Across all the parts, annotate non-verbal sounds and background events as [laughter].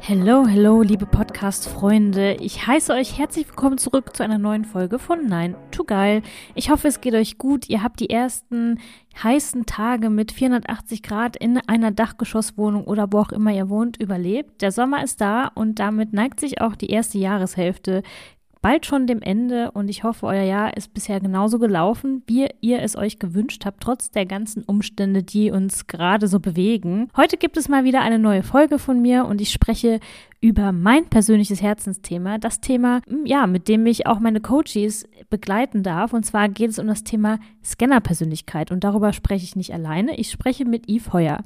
Hello, hello, liebe Podcast-Freunde. Ich heiße euch herzlich willkommen zurück zu einer neuen Folge von Nein, to geil. Ich hoffe, es geht euch gut. Ihr habt die ersten heißen Tage mit 480 Grad in einer Dachgeschosswohnung oder wo auch immer ihr wohnt überlebt. Der Sommer ist da und damit neigt sich auch die erste Jahreshälfte bald schon dem Ende und ich hoffe, euer Jahr ist bisher genauso gelaufen, wie ihr es euch gewünscht habt, trotz der ganzen Umstände, die uns gerade so bewegen. Heute gibt es mal wieder eine neue Folge von mir und ich spreche über mein persönliches Herzensthema, das Thema, ja, mit dem ich auch meine Coaches begleiten darf. Und zwar geht es um das Thema Scannerpersönlichkeit und darüber spreche ich nicht alleine. Ich spreche mit Yves Heuer.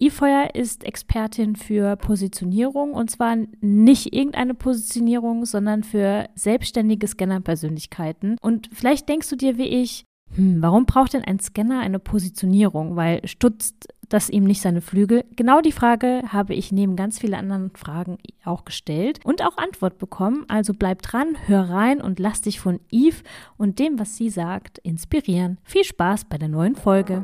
Ifeuer ist Expertin für Positionierung und zwar nicht irgendeine Positionierung, sondern für selbstständige Scannerpersönlichkeiten. Und vielleicht denkst du dir wie ich, hm, warum braucht denn ein Scanner eine Positionierung? Weil stutzt das ihm nicht seine Flügel? Genau die Frage habe ich neben ganz vielen anderen Fragen auch gestellt und auch Antwort bekommen. Also bleib dran, hör rein und lass dich von Eve und dem, was sie sagt, inspirieren. Viel Spaß bei der neuen Folge.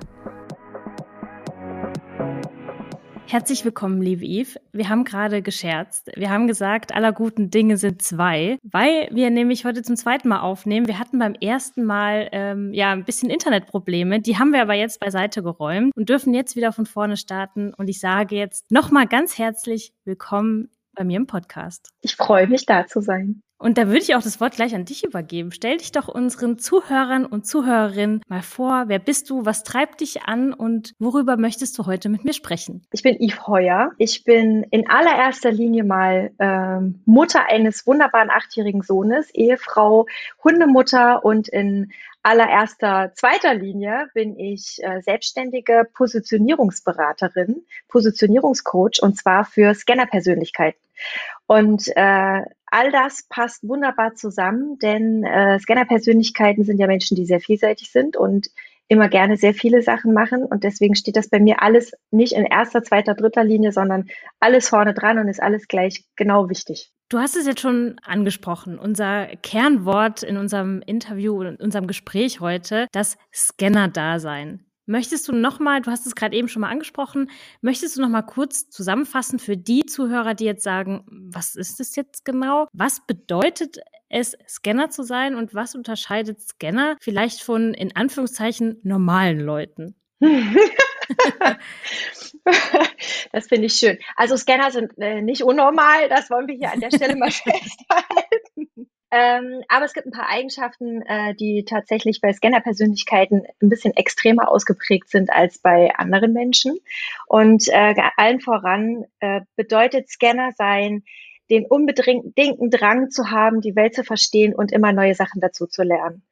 Herzlich willkommen, liebe Eve. Wir haben gerade gescherzt. Wir haben gesagt, aller guten Dinge sind zwei, weil wir nämlich heute zum zweiten Mal aufnehmen. Wir hatten beim ersten Mal ähm, ja ein bisschen Internetprobleme. Die haben wir aber jetzt beiseite geräumt und dürfen jetzt wieder von vorne starten. Und ich sage jetzt nochmal ganz herzlich willkommen bei mir im Podcast. Ich freue mich, da zu sein. Und da würde ich auch das Wort gleich an dich übergeben. Stell dich doch unseren Zuhörern und Zuhörerinnen mal vor. Wer bist du? Was treibt dich an? Und worüber möchtest du heute mit mir sprechen? Ich bin Yves Heuer. Ich bin in allererster Linie mal ähm, Mutter eines wunderbaren achtjährigen Sohnes, Ehefrau, Hundemutter und in allererster zweiter Linie bin ich äh, selbstständige Positionierungsberaterin, Positionierungscoach und zwar für Scannerpersönlichkeiten. Und äh, all das passt wunderbar zusammen, denn äh, Scannerpersönlichkeiten sind ja Menschen, die sehr vielseitig sind und immer gerne sehr viele Sachen machen. Und deswegen steht das bei mir alles nicht in erster, zweiter, dritter Linie, sondern alles vorne dran und ist alles gleich genau wichtig. Du hast es jetzt schon angesprochen. Unser Kernwort in unserem Interview, in unserem Gespräch heute, das Scanner-Dasein. Möchtest du nochmal, du hast es gerade eben schon mal angesprochen, möchtest du nochmal kurz zusammenfassen für die Zuhörer, die jetzt sagen, was ist das jetzt genau? Was bedeutet es, Scanner zu sein und was unterscheidet Scanner vielleicht von, in Anführungszeichen, normalen Leuten? [laughs] das finde ich schön. Also Scanner sind äh, nicht unnormal, das wollen wir hier an der Stelle mal [laughs] festhalten. Ähm, aber es gibt ein paar Eigenschaften, äh, die tatsächlich bei Scanner-Persönlichkeiten ein bisschen extremer ausgeprägt sind als bei anderen Menschen. Und äh, allen voran äh, bedeutet Scanner sein, den unbedingten Drang zu haben, die Welt zu verstehen und immer neue Sachen dazu zu lernen.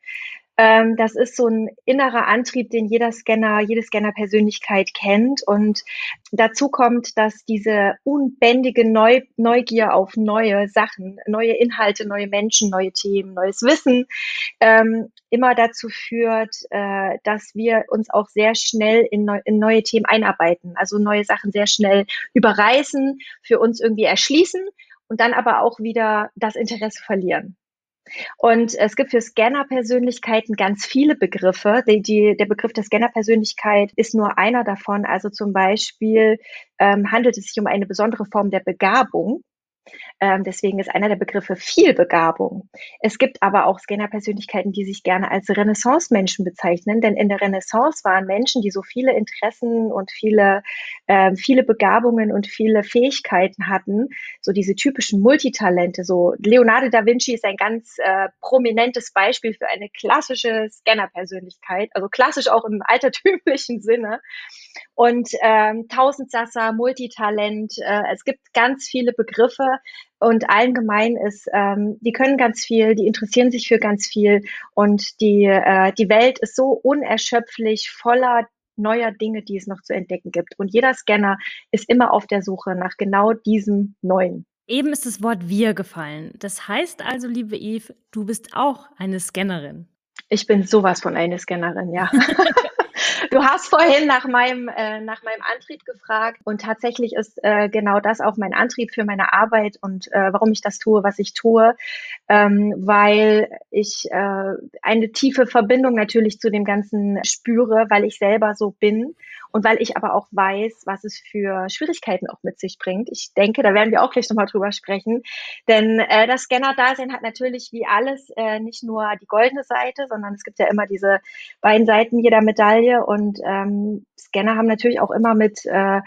Ähm, das ist so ein innerer Antrieb, den jeder Scanner, jede Scanner-Persönlichkeit kennt. Und dazu kommt, dass diese unbändige Neu Neugier auf neue Sachen, neue Inhalte, neue Menschen, neue Themen, neues Wissen ähm, immer dazu führt, äh, dass wir uns auch sehr schnell in, neu in neue Themen einarbeiten, also neue Sachen sehr schnell überreißen, für uns irgendwie erschließen und dann aber auch wieder das Interesse verlieren. Und es gibt für Scanner-Persönlichkeiten ganz viele Begriffe. Die, die, der Begriff der Scanner-Persönlichkeit ist nur einer davon. Also zum Beispiel ähm, handelt es sich um eine besondere Form der Begabung. Ähm, deswegen ist einer der Begriffe Vielbegabung. Es gibt aber auch Scanner-Persönlichkeiten, die sich gerne als Renaissance-Menschen bezeichnen, denn in der Renaissance waren Menschen, die so viele Interessen und viele, äh, viele Begabungen und viele Fähigkeiten hatten, so diese typischen Multitalente. So Leonardo da Vinci ist ein ganz äh, prominentes Beispiel für eine klassische Scanner-Persönlichkeit, also klassisch auch im altertümlichen Sinne. Und ähm, Tausendsasser, Multitalent, äh, es gibt ganz viele Begriffe, und allen gemein ist, ähm, die können ganz viel, die interessieren sich für ganz viel und die, äh, die Welt ist so unerschöpflich voller neuer Dinge, die es noch zu entdecken gibt. Und jeder Scanner ist immer auf der Suche nach genau diesem Neuen. Eben ist das Wort wir gefallen. Das heißt also, liebe Eve, du bist auch eine Scannerin. Ich bin sowas von eine Scannerin, ja. [laughs] Du hast vorhin nach meinem, äh, nach meinem Antrieb gefragt und tatsächlich ist äh, genau das auch mein Antrieb für meine Arbeit und äh, warum ich das tue, was ich tue, ähm, weil ich äh, eine tiefe Verbindung natürlich zu dem Ganzen spüre, weil ich selber so bin und weil ich aber auch weiß, was es für Schwierigkeiten auch mit sich bringt. Ich denke, da werden wir auch gleich nochmal drüber sprechen, denn äh, das Scanner-Dasein hat natürlich wie alles äh, nicht nur die goldene Seite, sondern es gibt ja immer diese beiden Seiten jeder Medaille und ähm, Scanner haben natürlich auch immer mit äh,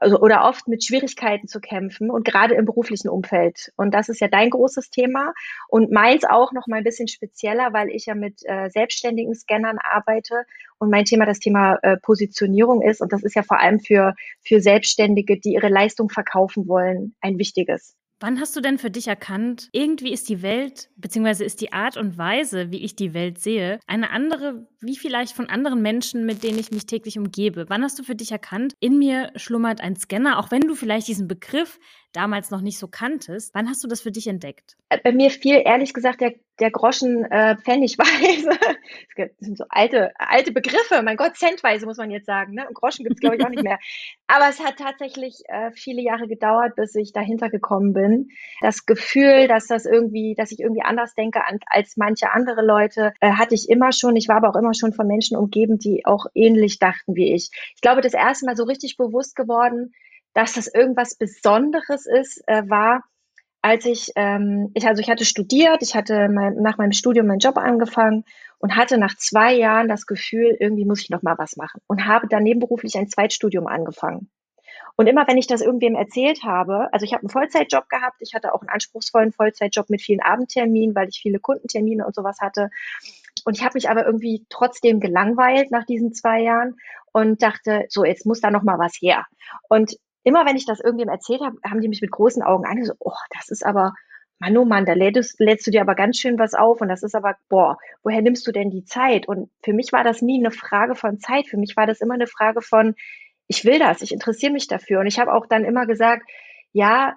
also, oder oft mit Schwierigkeiten zu kämpfen und gerade im beruflichen Umfeld. Und das ist ja dein großes Thema und meins auch noch mal ein bisschen spezieller, weil ich ja mit äh, selbstständigen Scannern arbeite und mein Thema das Thema äh, Positionierung ist. Und das ist ja vor allem für, für Selbstständige, die ihre Leistung verkaufen wollen, ein wichtiges. Wann hast du denn für dich erkannt, irgendwie ist die Welt, beziehungsweise ist die Art und Weise, wie ich die Welt sehe, eine andere, wie vielleicht von anderen Menschen, mit denen ich mich täglich umgebe? Wann hast du für dich erkannt, in mir schlummert ein Scanner, auch wenn du vielleicht diesen Begriff damals noch nicht so kanntest. Wann hast du das für dich entdeckt? Äh, bei mir fiel ehrlich gesagt der, der Groschen äh, pfennigweise. [laughs] Das sind so alte, alte Begriffe. Mein Gott, centweise muss man jetzt sagen. Ne? Und Groschen gibt es, glaube ich, auch nicht mehr. [laughs] Aber es hat tatsächlich äh, viele Jahre gedauert, bis ich dahinter gekommen bin. Das Gefühl, dass das irgendwie, dass ich irgendwie anders denke an, als manche andere Leute, äh, hatte ich immer schon. Ich war aber auch immer schon von Menschen umgeben, die auch ähnlich dachten wie ich. Ich glaube, das erste Mal so richtig bewusst geworden, dass das irgendwas Besonderes ist, äh, war, als ich, ähm, ich, also ich hatte studiert, ich hatte mein, nach meinem Studium meinen Job angefangen und hatte nach zwei Jahren das Gefühl, irgendwie muss ich noch mal was machen und habe dann nebenberuflich ein Zweitstudium angefangen. Und immer wenn ich das irgendwem erzählt habe, also ich habe einen Vollzeitjob gehabt, ich hatte auch einen anspruchsvollen Vollzeitjob mit vielen Abendterminen, weil ich viele Kundentermine und sowas hatte. Und ich habe mich aber irgendwie trotzdem gelangweilt nach diesen zwei Jahren und dachte, so jetzt muss da noch mal was her. Und immer wenn ich das irgendwem erzählt habe, haben die mich mit großen Augen angesehen, oh, das ist aber, Mann, oh Mann, da lädst, lädst du dir aber ganz schön was auf und das ist aber, boah, woher nimmst du denn die Zeit? Und für mich war das nie eine Frage von Zeit, für mich war das immer eine Frage von, ich will das, ich interessiere mich dafür. Und ich habe auch dann immer gesagt, ja,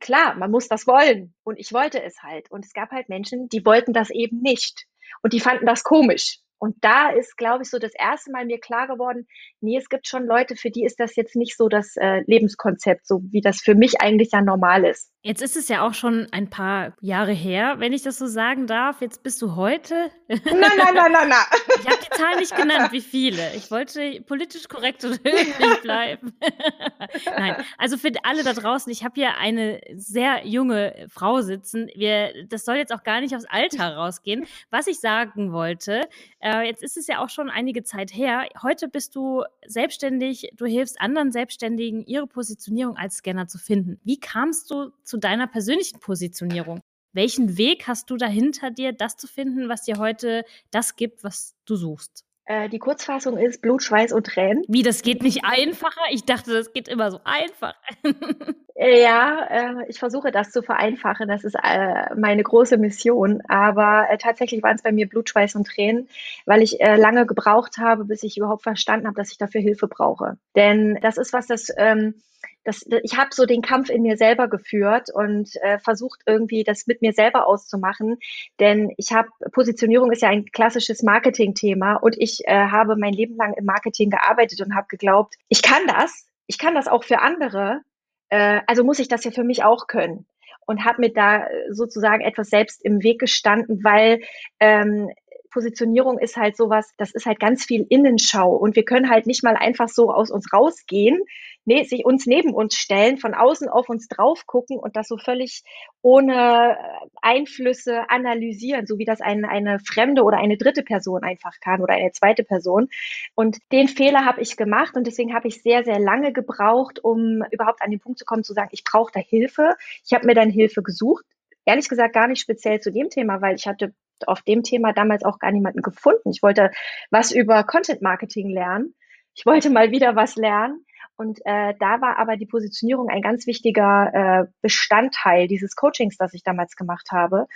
klar, man muss das wollen. Und ich wollte es halt. Und es gab halt Menschen, die wollten das eben nicht. Und die fanden das komisch. Und da ist, glaube ich, so das erste Mal mir klar geworden, nee, es gibt schon Leute, für die ist das jetzt nicht so das äh, Lebenskonzept, so wie das für mich eigentlich ja normal ist. Jetzt ist es ja auch schon ein paar Jahre her, wenn ich das so sagen darf. Jetzt bist du heute. Nein, nein, nein, nein, nein. [laughs] Ich habe die Zahl nicht genannt, wie viele. Ich wollte politisch korrekt und höflich [laughs] bleiben. [laughs] nein, also für alle da draußen, ich habe hier eine sehr junge Frau sitzen. Wir, das soll jetzt auch gar nicht aufs Alter rausgehen. Was ich sagen wollte, äh, jetzt ist es ja auch schon einige Zeit her. Heute bist du selbstständig, du hilfst anderen Selbstständigen, ihre Positionierung als Scanner zu finden. Wie kamst du zu deiner persönlichen Positionierung? Welchen Weg hast du dahinter dir, das zu finden, was dir heute das gibt, was du suchst? Äh, die Kurzfassung ist Blut, Schweiß und Tränen. Wie, das geht nicht einfacher? Ich dachte, das geht immer so einfach. [laughs] Ja, äh, ich versuche das zu vereinfachen. Das ist äh, meine große Mission. Aber äh, tatsächlich waren es bei mir Blut, Schweiß und Tränen, weil ich äh, lange gebraucht habe, bis ich überhaupt verstanden habe, dass ich dafür Hilfe brauche. Denn das ist was, das ähm, das, ich habe so den Kampf in mir selber geführt und äh, versucht irgendwie das mit mir selber auszumachen, denn ich habe Positionierung ist ja ein klassisches Marketing-Thema und ich äh, habe mein Leben lang im Marketing gearbeitet und habe geglaubt, ich kann das, ich kann das auch für andere, äh, also muss ich das ja für mich auch können. Und habe mir da sozusagen etwas selbst im Weg gestanden, weil ähm, Positionierung ist halt sowas, das ist halt ganz viel Innenschau und wir können halt nicht mal einfach so aus uns rausgehen, nee, sich uns neben uns stellen, von außen auf uns drauf gucken und das so völlig ohne äh, Einflüsse analysieren, so wie das eine, eine fremde oder eine dritte Person einfach kann oder eine zweite Person. Und den Fehler habe ich gemacht und deswegen habe ich sehr, sehr lange gebraucht, um überhaupt an den Punkt zu kommen, zu sagen, ich brauche da Hilfe. Ich habe mir dann Hilfe gesucht. Ehrlich gesagt gar nicht speziell zu dem Thema, weil ich hatte auf dem Thema damals auch gar niemanden gefunden. Ich wollte was über Content Marketing lernen. Ich wollte mal wieder was lernen und äh, da war aber die Positionierung ein ganz wichtiger äh, Bestandteil dieses Coachings, das ich damals gemacht habe.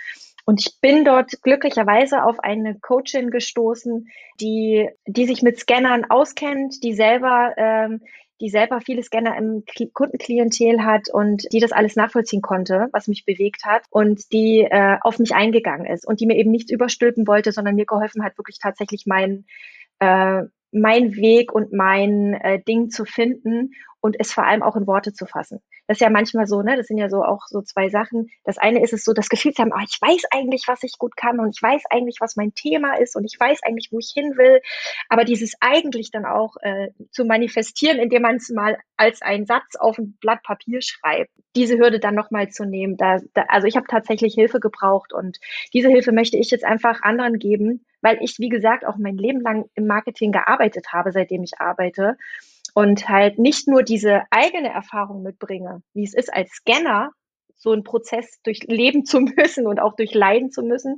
Und ich bin dort glücklicherweise auf eine Coachin gestoßen, die, die sich mit Scannern auskennt, die selber, ähm, die selber viele Scanner im Kundenklientel hat und die das alles nachvollziehen konnte, was mich bewegt hat und die äh, auf mich eingegangen ist und die mir eben nichts überstülpen wollte, sondern mir geholfen hat, wirklich tatsächlich meinen äh, mein Weg und mein äh, Ding zu finden und es vor allem auch in Worte zu fassen. Das ist ja manchmal so, ne? Das sind ja so auch so zwei Sachen. Das eine ist es so, das Gefühl zu haben, ah, ich weiß eigentlich, was ich gut kann und ich weiß eigentlich, was mein Thema ist und ich weiß eigentlich, wo ich hin will. Aber dieses eigentlich dann auch äh, zu manifestieren, indem man es mal als einen Satz auf ein Blatt Papier schreibt, diese Hürde dann nochmal zu nehmen. Da, da, also ich habe tatsächlich Hilfe gebraucht und diese Hilfe möchte ich jetzt einfach anderen geben, weil ich, wie gesagt, auch mein Leben lang im Marketing gearbeitet habe, seitdem ich arbeite und halt nicht nur diese eigene Erfahrung mitbringe, wie es ist als Scanner, so einen Prozess durchleben zu [laughs] müssen und auch durchleiden zu müssen,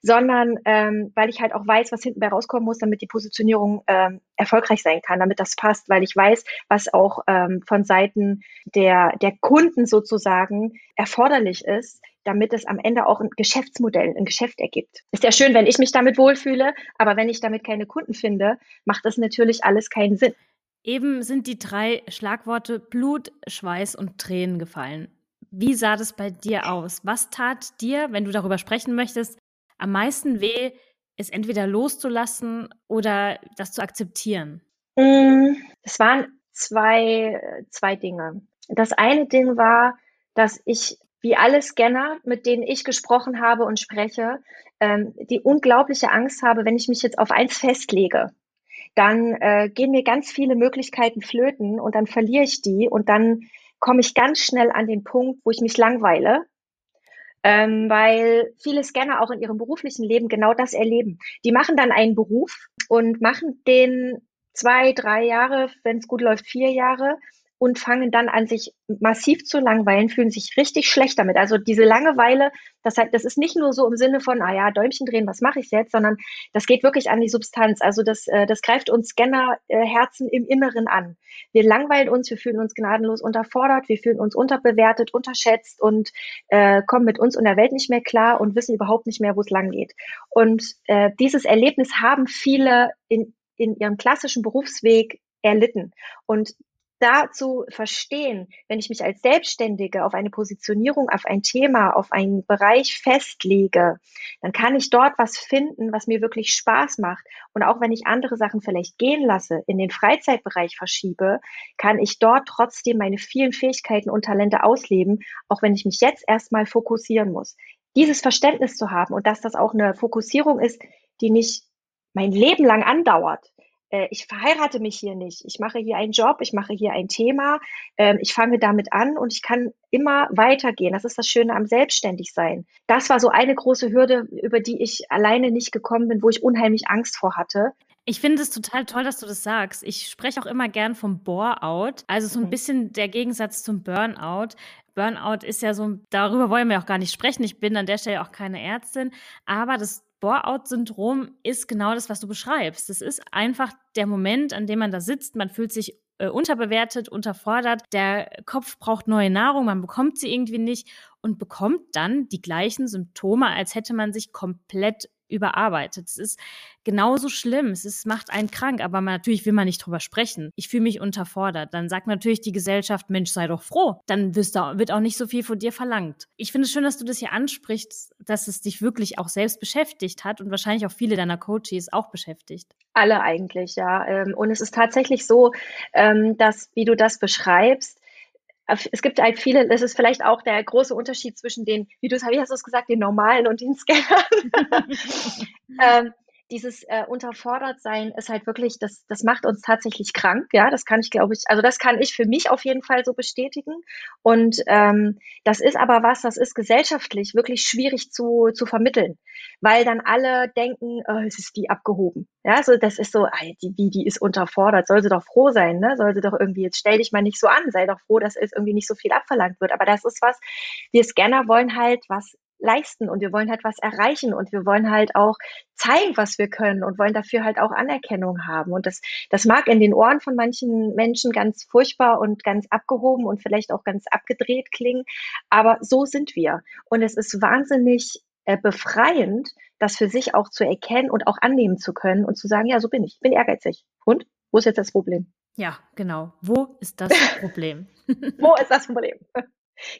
sondern ähm, weil ich halt auch weiß, was hinten bei rauskommen muss, damit die Positionierung ähm, erfolgreich sein kann, damit das passt, weil ich weiß, was auch ähm, von Seiten der, der Kunden sozusagen erforderlich ist, damit es am Ende auch ein Geschäftsmodell, ein Geschäft ergibt. Ist ja schön, wenn ich mich damit wohlfühle, aber wenn ich damit keine Kunden finde, macht das natürlich alles keinen Sinn. Eben sind die drei Schlagworte Blut, Schweiß und Tränen gefallen. Wie sah das bei dir aus? Was tat dir, wenn du darüber sprechen möchtest, am meisten weh, es entweder loszulassen oder das zu akzeptieren? Mm, es waren zwei, zwei Dinge. Das eine Ding war, dass ich, wie alle Scanner, mit denen ich gesprochen habe und spreche, ähm, die unglaubliche Angst habe, wenn ich mich jetzt auf eins festlege dann äh, gehen mir ganz viele Möglichkeiten flöten und dann verliere ich die und dann komme ich ganz schnell an den Punkt, wo ich mich langweile, ähm, weil viele Scanner auch in ihrem beruflichen Leben genau das erleben. Die machen dann einen Beruf und machen den zwei, drei Jahre, wenn es gut läuft, vier Jahre und fangen dann an, sich massiv zu langweilen, fühlen sich richtig schlecht damit. Also diese Langeweile, das, halt, das ist nicht nur so im Sinne von, ah ja, Däumchen drehen, was mache ich jetzt, sondern das geht wirklich an die Substanz. Also das, äh, das greift uns Scannerherzen im Inneren an. Wir langweilen uns, wir fühlen uns gnadenlos unterfordert, wir fühlen uns unterbewertet, unterschätzt und äh, kommen mit uns und der Welt nicht mehr klar und wissen überhaupt nicht mehr, wo es lang geht. Und äh, dieses Erlebnis haben viele in, in ihrem klassischen Berufsweg erlitten. Und dazu verstehen, wenn ich mich als Selbstständige auf eine Positionierung, auf ein Thema, auf einen Bereich festlege, dann kann ich dort was finden, was mir wirklich Spaß macht. Und auch wenn ich andere Sachen vielleicht gehen lasse, in den Freizeitbereich verschiebe, kann ich dort trotzdem meine vielen Fähigkeiten und Talente ausleben, auch wenn ich mich jetzt erstmal fokussieren muss. Dieses Verständnis zu haben und dass das auch eine Fokussierung ist, die nicht mein Leben lang andauert, äh, ich verheirate mich hier nicht. Ich mache hier einen Job, ich mache hier ein Thema, äh, ich fange damit an und ich kann immer weitergehen. Das ist das Schöne am Selbstständigsein. Das war so eine große Hürde, über die ich alleine nicht gekommen bin, wo ich unheimlich Angst vor hatte. Ich finde es total toll, dass du das sagst. Ich spreche auch immer gern vom Bore-out, also so ein mhm. bisschen der Gegensatz zum Burnout. Burnout ist ja so, darüber wollen wir auch gar nicht sprechen. Ich bin an der Stelle auch keine Ärztin, aber das Bore-out-Syndrom ist genau das, was du beschreibst. Es ist einfach der Moment, an dem man da sitzt, man fühlt sich äh, unterbewertet, unterfordert, der Kopf braucht neue Nahrung, man bekommt sie irgendwie nicht und bekommt dann die gleichen Symptome, als hätte man sich komplett überarbeitet. Es ist genauso schlimm. Es ist, macht einen krank, aber man, natürlich will man nicht drüber sprechen. Ich fühle mich unterfordert. Dann sagt natürlich die Gesellschaft, Mensch, sei doch froh. Dann wirst du, wird auch nicht so viel von dir verlangt. Ich finde es schön, dass du das hier ansprichst, dass es dich wirklich auch selbst beschäftigt hat und wahrscheinlich auch viele deiner Coaches auch beschäftigt. Alle eigentlich, ja. Ähm, und es ist tatsächlich so, ähm, dass, wie du das beschreibst, es gibt halt viele, das ist vielleicht auch der große Unterschied zwischen den, wie du wie hast du es gesagt, den normalen und den Scannern. [laughs] ähm, dieses äh, unterfordert sein ist halt wirklich, das, das macht uns tatsächlich krank, ja, das kann ich glaube ich, also das kann ich für mich auf jeden Fall so bestätigen. Und ähm, das ist aber was, das ist gesellschaftlich wirklich schwierig zu, zu vermitteln, weil dann alle denken, oh, es ist die abgehoben, ja, so das ist so, die, die, die ist unterfordert, soll sie doch froh sein, ne, soll sie doch irgendwie, jetzt stell dich mal nicht so an, sei doch froh, dass es irgendwie nicht so viel abverlangt wird, aber das ist was, wir Scanner wollen halt was leisten und wir wollen halt was erreichen und wir wollen halt auch zeigen, was wir können und wollen dafür halt auch Anerkennung haben. Und das, das mag in den Ohren von manchen Menschen ganz furchtbar und ganz abgehoben und vielleicht auch ganz abgedreht klingen, aber so sind wir. Und es ist wahnsinnig äh, befreiend, das für sich auch zu erkennen und auch annehmen zu können und zu sagen, ja, so bin ich, ich bin ehrgeizig. Und wo ist jetzt das Problem? Ja, genau. Wo ist das [laughs] Problem? wo ist das Problem?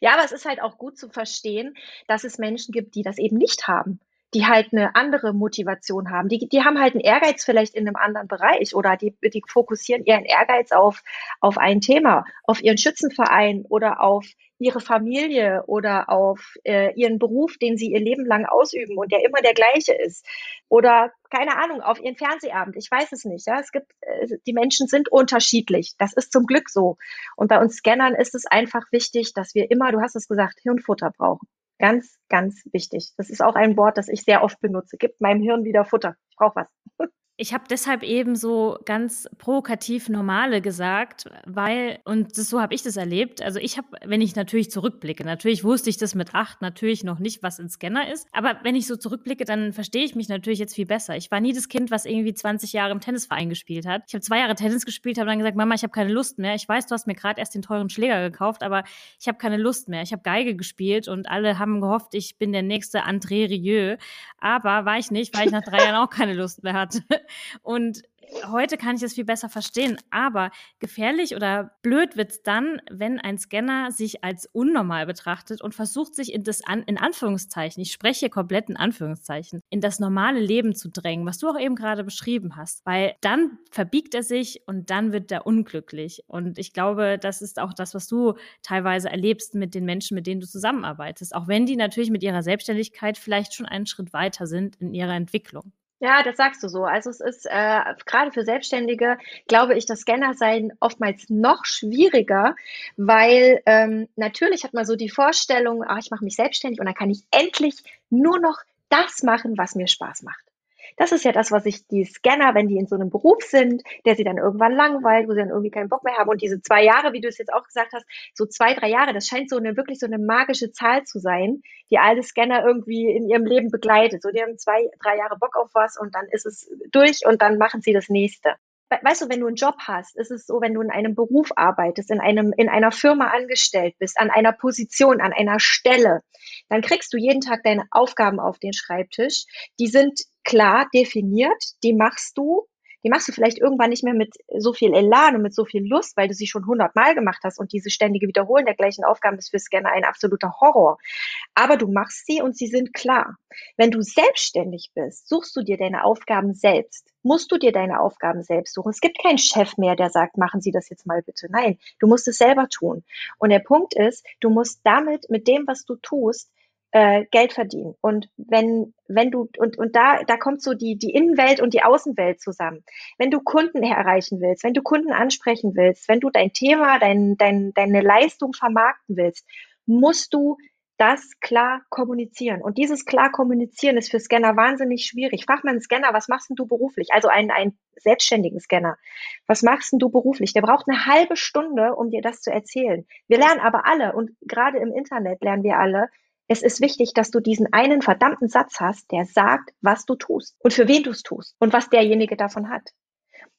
Ja, aber es ist halt auch gut zu verstehen, dass es Menschen gibt, die das eben nicht haben, die halt eine andere Motivation haben. Die, die haben halt einen Ehrgeiz vielleicht in einem anderen Bereich oder die, die fokussieren ihren Ehrgeiz auf, auf ein Thema, auf ihren Schützenverein oder auf ihre Familie oder auf äh, ihren Beruf, den sie ihr Leben lang ausüben und der immer der gleiche ist. Oder keine Ahnung, auf ihren Fernsehabend. Ich weiß es nicht. Ja, es gibt, äh, die Menschen sind unterschiedlich. Das ist zum Glück so. Und bei uns Scannern ist es einfach wichtig, dass wir immer, du hast es gesagt, Hirnfutter brauchen. Ganz, ganz wichtig. Das ist auch ein Wort, das ich sehr oft benutze. Gibt meinem Hirn wieder Futter. Ich brauche was. [laughs] Ich habe deshalb eben so ganz provokativ normale gesagt, weil, und das, so habe ich das erlebt. Also ich habe, wenn ich natürlich zurückblicke, natürlich wusste ich das mit acht natürlich noch nicht, was ein Scanner ist. Aber wenn ich so zurückblicke, dann verstehe ich mich natürlich jetzt viel besser. Ich war nie das Kind, was irgendwie 20 Jahre im Tennisverein gespielt hat. Ich habe zwei Jahre Tennis gespielt, habe dann gesagt, Mama, ich habe keine Lust mehr. Ich weiß, du hast mir gerade erst den teuren Schläger gekauft, aber ich habe keine Lust mehr. Ich habe Geige gespielt und alle haben gehofft, ich bin der nächste André Rieu. Aber war ich nicht, weil ich nach drei [laughs] Jahren auch keine Lust mehr hatte. Und heute kann ich es viel besser verstehen. Aber gefährlich oder blöd wird es dann, wenn ein Scanner sich als unnormal betrachtet und versucht, sich in das an, in Anführungszeichen, ich spreche komplett in Anführungszeichen, in das normale Leben zu drängen, was du auch eben gerade beschrieben hast. Weil dann verbiegt er sich und dann wird er unglücklich. Und ich glaube, das ist auch das, was du teilweise erlebst mit den Menschen, mit denen du zusammenarbeitest. Auch wenn die natürlich mit ihrer Selbstständigkeit vielleicht schon einen Schritt weiter sind in ihrer Entwicklung. Ja, das sagst du so. Also es ist äh, gerade für Selbstständige, glaube ich, das Scanner-Sein oftmals noch schwieriger, weil ähm, natürlich hat man so die Vorstellung, ah, ich mache mich selbstständig und dann kann ich endlich nur noch das machen, was mir Spaß macht. Das ist ja das, was sich die Scanner, wenn die in so einem Beruf sind, der sie dann irgendwann langweilt, wo sie dann irgendwie keinen Bock mehr haben. Und diese zwei Jahre, wie du es jetzt auch gesagt hast, so zwei, drei Jahre, das scheint so eine wirklich so eine magische Zahl zu sein, die alle Scanner irgendwie in ihrem Leben begleitet. So, die haben zwei, drei Jahre Bock auf was und dann ist es durch und dann machen sie das nächste weißt du, wenn du einen Job hast, ist es so, wenn du in einem Beruf arbeitest, in einem, in einer Firma angestellt bist, an einer Position, an einer Stelle, dann kriegst du jeden Tag deine Aufgaben auf den Schreibtisch. Die sind klar definiert, die machst du die machst du vielleicht irgendwann nicht mehr mit so viel Elan und mit so viel Lust, weil du sie schon hundertmal gemacht hast und diese ständige Wiederholen der gleichen Aufgaben ist für Scanner ein absoluter Horror. Aber du machst sie und sie sind klar. Wenn du selbstständig bist, suchst du dir deine Aufgaben selbst. Musst du dir deine Aufgaben selbst suchen. Es gibt keinen Chef mehr, der sagt, machen Sie das jetzt mal bitte. Nein, du musst es selber tun. Und der Punkt ist, du musst damit, mit dem, was du tust, äh, Geld verdienen. Und wenn, wenn du, und, und da, da kommt so die, die Innenwelt und die Außenwelt zusammen. Wenn du Kunden erreichen willst, wenn du Kunden ansprechen willst, wenn du dein Thema, dein, dein, deine Leistung vermarkten willst, musst du das klar kommunizieren. Und dieses klar kommunizieren ist für Scanner wahnsinnig schwierig. Frag mal einen Scanner, was machst denn du beruflich? Also einen, einen selbstständigen Scanner. Was machst denn du beruflich? Der braucht eine halbe Stunde, um dir das zu erzählen. Wir lernen aber alle und gerade im Internet lernen wir alle, es ist wichtig, dass du diesen einen verdammten Satz hast, der sagt, was du tust und für wen du es tust und was derjenige davon hat.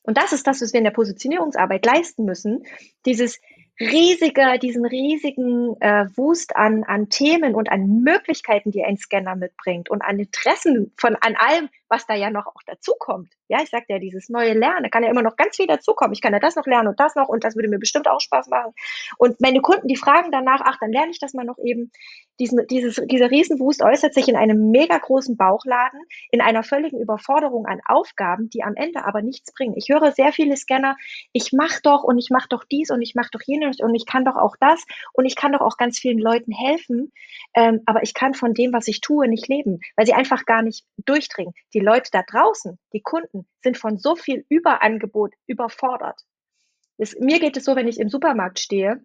Und das ist das, was wir in der Positionierungsarbeit leisten müssen. Dieses riesige, diesen riesigen äh, Wust an, an Themen und an Möglichkeiten, die ein Scanner mitbringt und an Interessen von an allem, was da ja noch auch dazukommt. Ja, ich sagte ja, dieses neue Lernen, kann ja immer noch ganz viel dazukommen. Ich kann ja das noch lernen und das noch und das würde mir bestimmt auch Spaß machen. Und meine Kunden, die fragen danach, ach, dann lerne ich das mal noch eben. Diesen, dieses, dieser Riesenwust äußert sich in einem mega großen Bauchladen, in einer völligen Überforderung an Aufgaben, die am Ende aber nichts bringen. Ich höre sehr viele Scanner, ich mache doch und ich mache doch dies und ich mache doch jenes und ich kann doch auch das und ich kann doch auch ganz vielen Leuten helfen, ähm, aber ich kann von dem, was ich tue, nicht leben, weil sie einfach gar nicht durchdringen. Die Leute da draußen, die Kunden, sind von so viel Überangebot überfordert. Es, mir geht es so, wenn ich im Supermarkt stehe,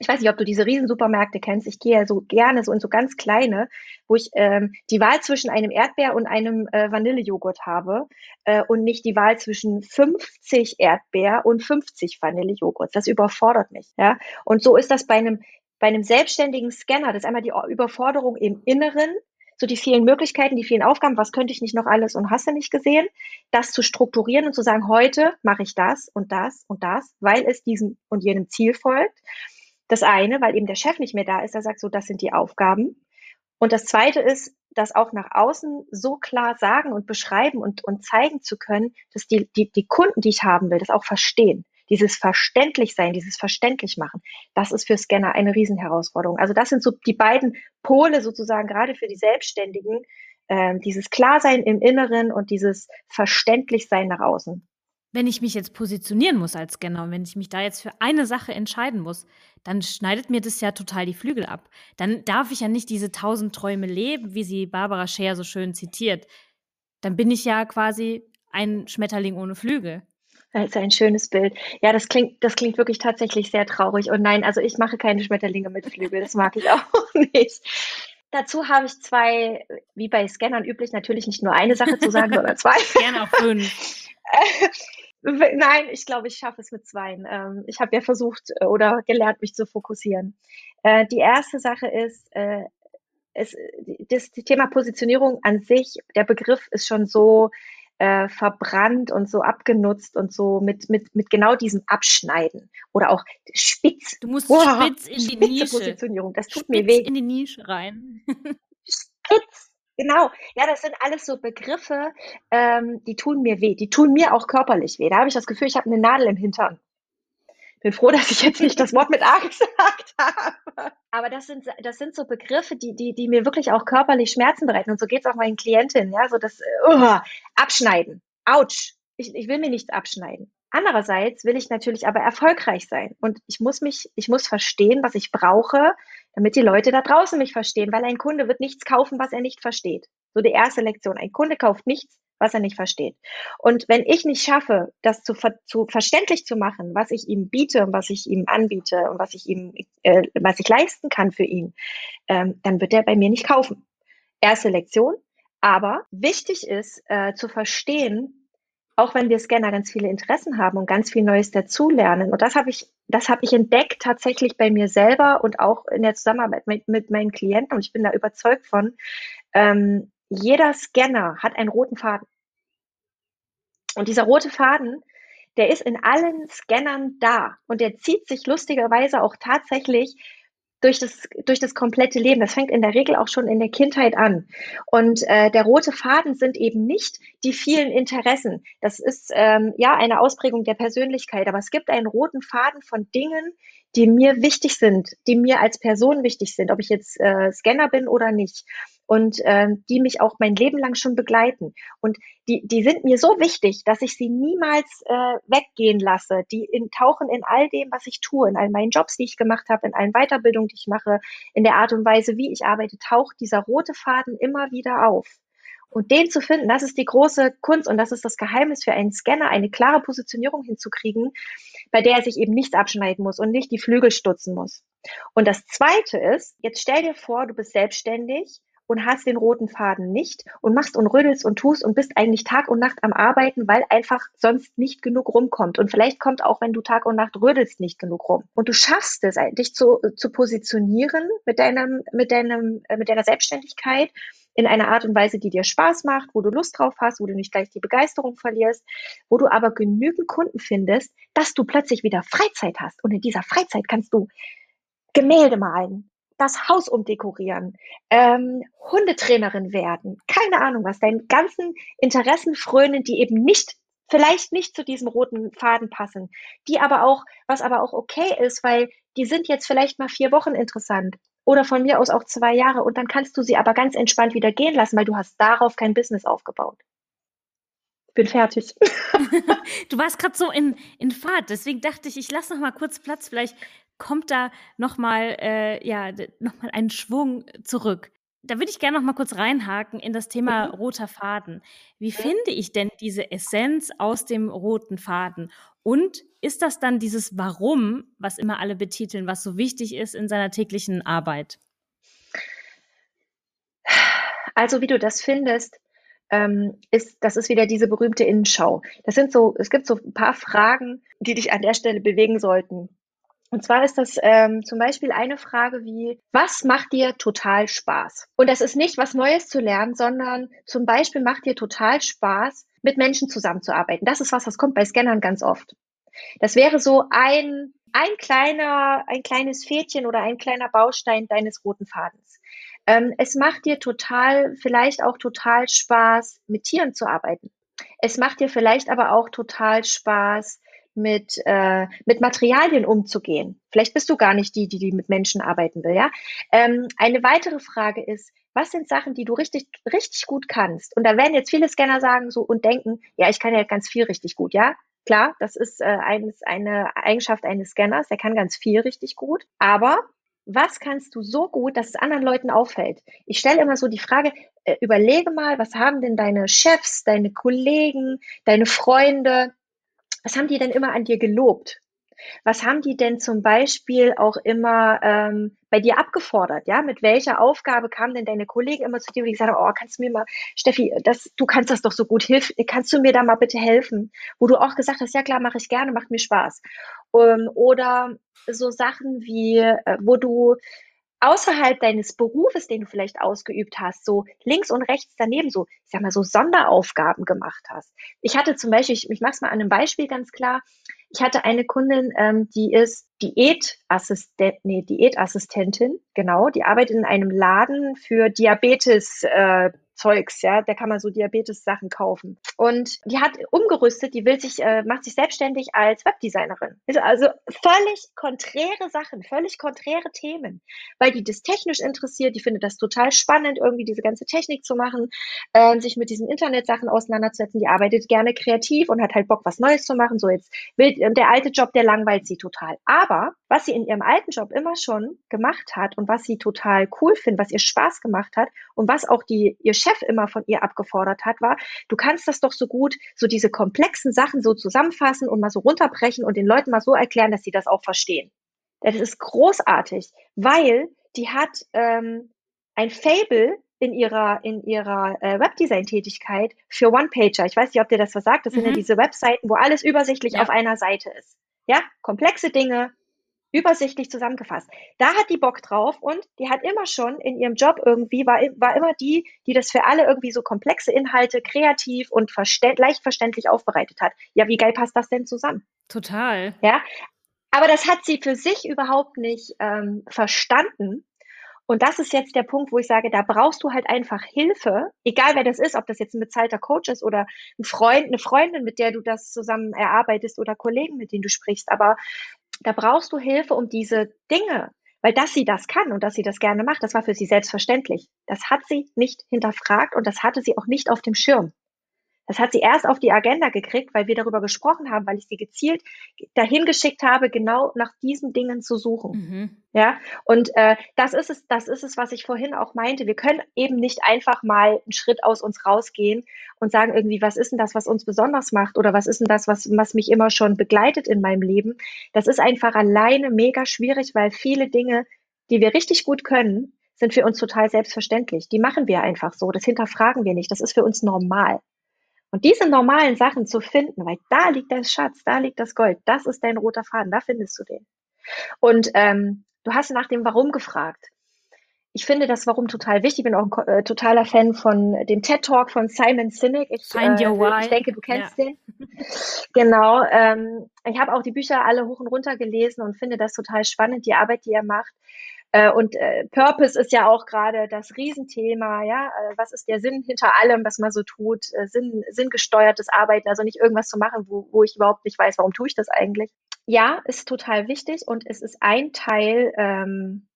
ich weiß nicht, ob du diese Riesensupermärkte kennst. Ich gehe ja so gerne so in so ganz kleine, wo ich ähm, die Wahl zwischen einem Erdbeer und einem äh, Vanillejoghurt habe äh, und nicht die Wahl zwischen 50 Erdbeer und 50 Vanillejoghurt. Das überfordert mich. Ja, und so ist das bei einem bei einem selbstständigen Scanner. Das ist einmal die Überforderung im Inneren so die vielen Möglichkeiten, die vielen Aufgaben, was könnte ich nicht noch alles und hast du nicht gesehen, das zu strukturieren und zu sagen, heute mache ich das und das und das, weil es diesem und jenem Ziel folgt. Das eine, weil eben der Chef nicht mehr da ist, der sagt so, das sind die Aufgaben. Und das zweite ist, das auch nach außen so klar sagen und beschreiben und, und zeigen zu können, dass die, die, die Kunden, die ich haben will, das auch verstehen dieses Verständlichsein, dieses Verständlichmachen, das ist für Scanner eine Riesenherausforderung. Also das sind so die beiden Pole sozusagen gerade für die Selbstständigen, äh, dieses Klarsein im Inneren und dieses Verständlichsein nach außen. Wenn ich mich jetzt positionieren muss als Scanner und wenn ich mich da jetzt für eine Sache entscheiden muss, dann schneidet mir das ja total die Flügel ab. Dann darf ich ja nicht diese tausend Träume leben, wie sie Barbara Scher so schön zitiert. Dann bin ich ja quasi ein Schmetterling ohne Flügel. Ist ein schönes Bild. Ja, das klingt, das klingt wirklich tatsächlich sehr traurig. Und nein, also ich mache keine Schmetterlinge mit Flügel. Das mag ich [laughs] auch nicht. Dazu habe ich zwei, wie bei Scannern üblich, natürlich nicht nur eine Sache zu sagen, sondern zwei. [laughs] Gerne auch fünf. [laughs] Nein, ich glaube, ich schaffe es mit zweien. Ähm, ich habe ja versucht äh, oder gelernt, mich zu fokussieren. Äh, die erste Sache ist, äh, es, das Thema Positionierung an sich, der Begriff ist schon so äh, verbrannt und so abgenutzt und so mit, mit, mit genau diesem Abschneiden oder auch spitz. Du musst wow, spitz in die Nische. Positionierung, das tut spitz mir weh. in die Nische rein. spitz, genau. Ja, das sind alles so Begriffe, ähm, die tun mir weh. Die tun mir auch körperlich weh. Da habe ich das Gefühl, ich habe eine Nadel im Hintern bin froh, dass ich jetzt nicht das Wort mit A [laughs] gesagt habe. Aber das sind, das sind so Begriffe, die, die, die mir wirklich auch körperlich Schmerzen bereiten. Und so geht es auch meinen Klientinnen, ja, so das uh, Abschneiden. Autsch. Ich, ich will mir nichts abschneiden. Andererseits will ich natürlich aber erfolgreich sein. Und ich muss mich, ich muss verstehen, was ich brauche, damit die Leute da draußen mich verstehen, weil ein Kunde wird nichts kaufen, was er nicht versteht. So die erste Lektion. Ein Kunde kauft nichts, was er nicht versteht. Und wenn ich nicht schaffe, das zu, zu verständlich zu machen, was ich ihm biete und was ich ihm anbiete und was ich ihm, äh, was ich leisten kann für ihn, ähm, dann wird er bei mir nicht kaufen. Erste Lektion. Aber wichtig ist äh, zu verstehen, auch wenn wir Scanner ganz viele Interessen haben und ganz viel Neues dazulernen. Und das habe ich, das habe ich entdeckt tatsächlich bei mir selber und auch in der Zusammenarbeit mit, mit meinen Klienten. Und ich bin da überzeugt von. Ähm, jeder Scanner hat einen roten Faden. Und dieser rote Faden, der ist in allen Scannern da und der zieht sich lustigerweise auch tatsächlich durch das, durch das komplette Leben. Das fängt in der Regel auch schon in der Kindheit an. Und äh, der rote Faden sind eben nicht die vielen Interessen. Das ist ähm, ja eine Ausprägung der Persönlichkeit, aber es gibt einen roten Faden von Dingen, die mir wichtig sind, die mir als Person wichtig sind, ob ich jetzt äh, Scanner bin oder nicht und ähm, die mich auch mein Leben lang schon begleiten. Und die, die sind mir so wichtig, dass ich sie niemals äh, weggehen lasse. Die in, tauchen in all dem, was ich tue, in all meinen Jobs, die ich gemacht habe, in allen Weiterbildungen, die ich mache, in der Art und Weise, wie ich arbeite, taucht dieser rote Faden immer wieder auf. Und den zu finden, das ist die große Kunst und das ist das Geheimnis für einen Scanner, eine klare Positionierung hinzukriegen, bei der er sich eben nichts abschneiden muss und nicht die Flügel stutzen muss. Und das Zweite ist, jetzt stell dir vor, du bist selbstständig und hast den roten Faden nicht und machst und rödelst und tust und bist eigentlich Tag und Nacht am Arbeiten, weil einfach sonst nicht genug rumkommt. Und vielleicht kommt auch, wenn du Tag und Nacht rödelst, nicht genug rum. Und du schaffst es, dich zu, zu positionieren mit deinem, mit deinem, äh, mit deiner Selbstständigkeit in einer Art und Weise, die dir Spaß macht, wo du Lust drauf hast, wo du nicht gleich die Begeisterung verlierst, wo du aber genügend Kunden findest, dass du plötzlich wieder Freizeit hast. Und in dieser Freizeit kannst du Gemälde malen, das Haus umdekorieren, ähm, Hundetrainerin werden, keine Ahnung was, deinen ganzen Interessen frönen, die eben nicht, vielleicht nicht zu diesem roten Faden passen, die aber auch, was aber auch okay ist, weil die sind jetzt vielleicht mal vier Wochen interessant oder von mir aus auch zwei Jahre und dann kannst du sie aber ganz entspannt wieder gehen lassen, weil du hast darauf kein Business aufgebaut. Bin fertig. [laughs] du warst gerade so in, in Fahrt, deswegen dachte ich, ich lasse noch mal kurz Platz. Vielleicht kommt da nochmal äh, ja, noch einen Schwung zurück. Da würde ich gerne noch mal kurz reinhaken in das Thema mhm. roter Faden. Wie finde ich denn diese Essenz aus dem roten Faden? Und ist das dann dieses Warum, was immer alle betiteln, was so wichtig ist in seiner täglichen Arbeit? Also wie du das findest, ähm, ist, das ist wieder diese berühmte Innenschau. Das sind so, es gibt so ein paar Fragen, die dich an der Stelle bewegen sollten. Und zwar ist das ähm, zum Beispiel eine Frage wie, was macht dir total Spaß? Und das ist nicht was Neues zu lernen, sondern zum Beispiel macht dir total Spaß, mit Menschen zusammenzuarbeiten. Das ist was, das kommt bei Scannern ganz oft. Das wäre so ein, ein kleiner, ein kleines Fädchen oder ein kleiner Baustein deines roten Fadens. Ähm, es macht dir total, vielleicht auch total Spaß, mit Tieren zu arbeiten. Es macht dir vielleicht aber auch total Spaß, mit, äh, mit Materialien umzugehen. Vielleicht bist du gar nicht die, die, die mit Menschen arbeiten will, ja. Ähm, eine weitere Frage ist, was sind Sachen, die du richtig, richtig gut kannst? Und da werden jetzt viele Scanner sagen so und denken, ja, ich kann ja ganz viel richtig gut, ja. Klar, das ist äh, eines, eine Eigenschaft eines Scanners, der kann ganz viel richtig gut. Aber was kannst du so gut, dass es anderen Leuten auffällt? Ich stelle immer so die Frage, äh, überlege mal, was haben denn deine Chefs, deine Kollegen, deine Freunde, was haben die denn immer an dir gelobt? Was haben die denn zum Beispiel auch immer ähm, bei dir abgefordert? Ja, mit welcher Aufgabe kamen denn deine Kollegen immer zu dir, wo die gesagt haben, oh, kannst du mir mal, Steffi, das, du kannst das doch so gut, hilf, kannst du mir da mal bitte helfen? Wo du auch gesagt hast, ja klar, mache ich gerne, macht mir Spaß. Ähm, oder so Sachen wie, äh, wo du außerhalb deines Berufes, den du vielleicht ausgeübt hast, so links und rechts daneben so, ich sag mal, so Sonderaufgaben gemacht hast. Ich hatte zum Beispiel, ich, ich mache es mal an einem Beispiel ganz klar. Ich hatte eine Kundin, ähm, die ist Diätassistent, nee, Diätassistentin, genau, die arbeitet in einem Laden für Diabetes, äh, Zeugs, ja, da kann man so Diabetes-Sachen kaufen. Und die hat umgerüstet, die will sich, äh, macht sich selbstständig als Webdesignerin. Ist also völlig konträre Sachen, völlig konträre Themen, weil die das technisch interessiert, die findet das total spannend, irgendwie diese ganze Technik zu machen, äh, sich mit diesen Internetsachen auseinanderzusetzen. Die arbeitet gerne kreativ und hat halt Bock, was Neues zu machen. So jetzt will der alte Job, der langweilt sie total. Aber was sie in ihrem alten Job immer schon gemacht hat und was sie total cool findet, was ihr Spaß gemacht hat und was auch die ihr Chef immer von ihr abgefordert hat, war, du kannst das doch so gut, so diese komplexen Sachen so zusammenfassen und mal so runterbrechen und den Leuten mal so erklären, dass sie das auch verstehen. Das ist großartig, weil die hat ähm, ein Fable in ihrer, in ihrer äh, Webdesign-Tätigkeit für One-Pager. Ich weiß nicht, ob dir das was sagt. Das mhm. sind ja mhm. diese Webseiten, wo alles übersichtlich ja. auf einer Seite ist. Ja, komplexe Dinge, übersichtlich zusammengefasst. Da hat die Bock drauf und die hat immer schon in ihrem Job irgendwie, war, war immer die, die das für alle irgendwie so komplexe Inhalte kreativ und leicht verständlich aufbereitet hat. Ja, wie geil passt das denn zusammen? Total. Ja, aber das hat sie für sich überhaupt nicht ähm, verstanden. Und das ist jetzt der Punkt, wo ich sage, da brauchst du halt einfach Hilfe, egal wer das ist, ob das jetzt ein bezahlter Coach ist oder ein Freund, eine Freundin, mit der du das zusammen erarbeitest oder Kollegen, mit denen du sprichst. Aber da brauchst du Hilfe, um diese Dinge, weil dass sie das kann und dass sie das gerne macht, das war für sie selbstverständlich. Das hat sie nicht hinterfragt und das hatte sie auch nicht auf dem Schirm. Das hat sie erst auf die Agenda gekriegt, weil wir darüber gesprochen haben, weil ich sie gezielt dahin geschickt habe, genau nach diesen Dingen zu suchen. Mhm. Ja, und äh, das ist es, das ist es, was ich vorhin auch meinte. Wir können eben nicht einfach mal einen Schritt aus uns rausgehen und sagen irgendwie, was ist denn das, was uns besonders macht oder was ist denn das, was, was mich immer schon begleitet in meinem Leben. Das ist einfach alleine mega schwierig, weil viele Dinge, die wir richtig gut können, sind für uns total selbstverständlich. Die machen wir einfach so. Das hinterfragen wir nicht. Das ist für uns normal. Und diese normalen Sachen zu finden, weil da liegt der Schatz, da liegt das Gold, das ist dein roter Faden, da findest du den. Und ähm, du hast nach dem Warum gefragt. Ich finde das Warum total wichtig. Ich bin auch ein äh, totaler Fan von dem TED Talk von Simon Sinek. Ich, Find äh, your why. ich denke, du kennst ja. den. [laughs] genau. Ähm, ich habe auch die Bücher alle hoch und runter gelesen und finde das total spannend, die Arbeit, die er macht. Äh, und äh, Purpose ist ja auch gerade das Riesenthema, ja. Äh, was ist der Sinn hinter allem, was man so tut? Sinn, sinngesteuertes Arbeiten, also nicht irgendwas zu machen, wo, wo ich überhaupt nicht weiß, warum tue ich das eigentlich. Ja, ist total wichtig und es ist ein Teil ähm,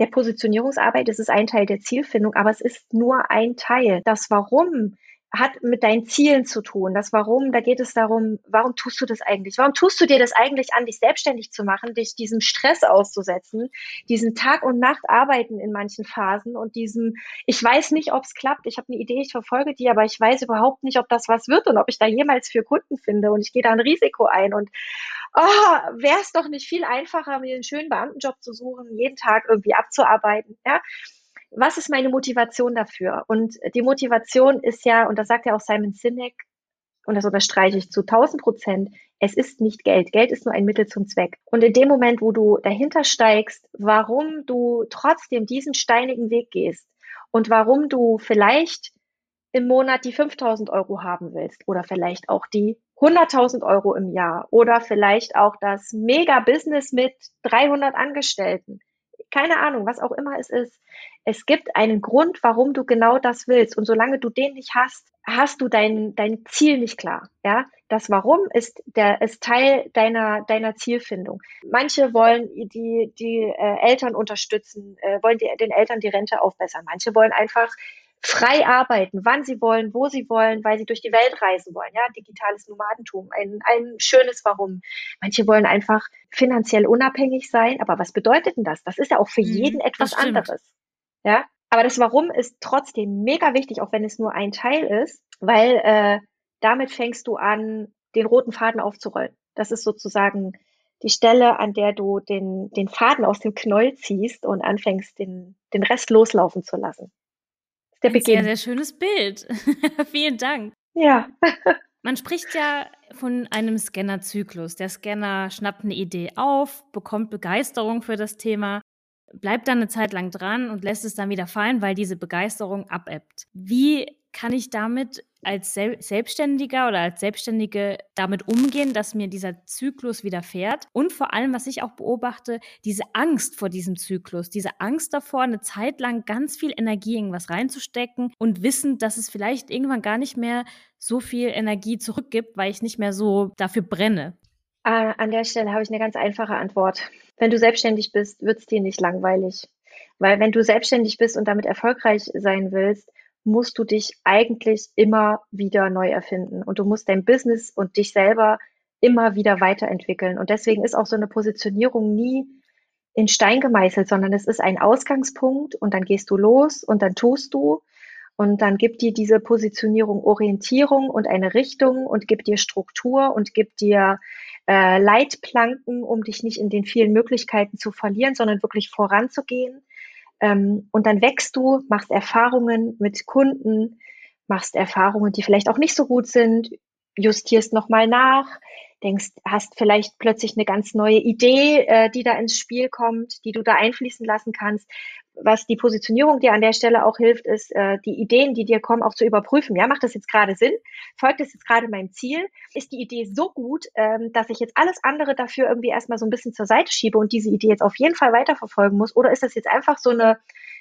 der Positionierungsarbeit, es ist ein Teil der Zielfindung, aber es ist nur ein Teil. Das Warum hat mit deinen Zielen zu tun. Das Warum, da geht es darum, warum tust du das eigentlich? Warum tust du dir das eigentlich an, dich selbstständig zu machen, dich diesem Stress auszusetzen, diesen Tag und Nacht arbeiten in manchen Phasen und diesem, ich weiß nicht, ob es klappt, ich habe eine Idee, ich verfolge die, aber ich weiß überhaupt nicht, ob das was wird und ob ich da jemals für Kunden finde und ich gehe da ein Risiko ein und oh, wäre es doch nicht viel einfacher, mir einen schönen Beamtenjob zu suchen, jeden Tag irgendwie abzuarbeiten, ja? Was ist meine Motivation dafür? Und die Motivation ist ja, und das sagt ja auch Simon Sinek, und das unterstreiche ich zu 1000 Prozent, es ist nicht Geld. Geld ist nur ein Mittel zum Zweck. Und in dem Moment, wo du dahinter steigst, warum du trotzdem diesen steinigen Weg gehst und warum du vielleicht im Monat die 5000 Euro haben willst oder vielleicht auch die 100.000 Euro im Jahr oder vielleicht auch das Mega-Business mit 300 Angestellten keine Ahnung, was auch immer es ist. Es gibt einen Grund, warum du genau das willst. Und solange du den nicht hast, hast du dein, dein Ziel nicht klar. Ja, das Warum ist der ist Teil deiner deiner Zielfindung. Manche wollen die die äh, Eltern unterstützen, äh, wollen die, den Eltern die Rente aufbessern. Manche wollen einfach frei arbeiten, wann sie wollen, wo sie wollen, weil sie durch die Welt reisen wollen. Ja, digitales Nomadentum, ein, ein schönes Warum. Manche wollen einfach finanziell unabhängig sein. Aber was bedeutet denn das? Das ist ja auch für mhm, jeden etwas anderes. Ja, aber das Warum ist trotzdem mega wichtig, auch wenn es nur ein Teil ist, weil äh, damit fängst du an, den roten Faden aufzurollen. Das ist sozusagen die Stelle, an der du den, den Faden aus dem Knoll ziehst und anfängst, den, den Rest loslaufen zu lassen. Der Beginn. Sehr, sehr schönes Bild. [laughs] Vielen Dank. Ja. [laughs] Man spricht ja von einem Scannerzyklus. Der Scanner schnappt eine Idee auf, bekommt Begeisterung für das Thema, bleibt dann eine Zeit lang dran und lässt es dann wieder fallen, weil diese Begeisterung abebbt. Wie kann ich damit als Sel Selbstständiger oder als Selbstständige damit umgehen, dass mir dieser Zyklus widerfährt? Und vor allem, was ich auch beobachte, diese Angst vor diesem Zyklus, diese Angst davor, eine Zeit lang ganz viel Energie in was reinzustecken und wissen, dass es vielleicht irgendwann gar nicht mehr so viel Energie zurückgibt, weil ich nicht mehr so dafür brenne. Äh, an der Stelle habe ich eine ganz einfache Antwort. Wenn du selbstständig bist, wird es dir nicht langweilig. Weil wenn du selbstständig bist und damit erfolgreich sein willst, musst du dich eigentlich immer wieder neu erfinden und du musst dein Business und dich selber immer wieder weiterentwickeln. Und deswegen ist auch so eine Positionierung nie in Stein gemeißelt, sondern es ist ein Ausgangspunkt und dann gehst du los und dann tust du und dann gibt dir diese Positionierung Orientierung und eine Richtung und gibt dir Struktur und gibt dir äh, Leitplanken, um dich nicht in den vielen Möglichkeiten zu verlieren, sondern wirklich voranzugehen. Ähm, und dann wächst du, machst Erfahrungen mit Kunden, machst Erfahrungen, die vielleicht auch nicht so gut sind, justierst nochmal nach, denkst, hast vielleicht plötzlich eine ganz neue Idee, äh, die da ins Spiel kommt, die du da einfließen lassen kannst. Was die Positionierung dir an der Stelle auch hilft, ist, äh, die Ideen, die dir kommen, auch zu überprüfen. Ja, macht das jetzt gerade Sinn? Folgt das jetzt gerade meinem Ziel? Ist die Idee so gut, ähm, dass ich jetzt alles andere dafür irgendwie erstmal so ein bisschen zur Seite schiebe und diese Idee jetzt auf jeden Fall weiterverfolgen muss? Oder ist das jetzt einfach so eine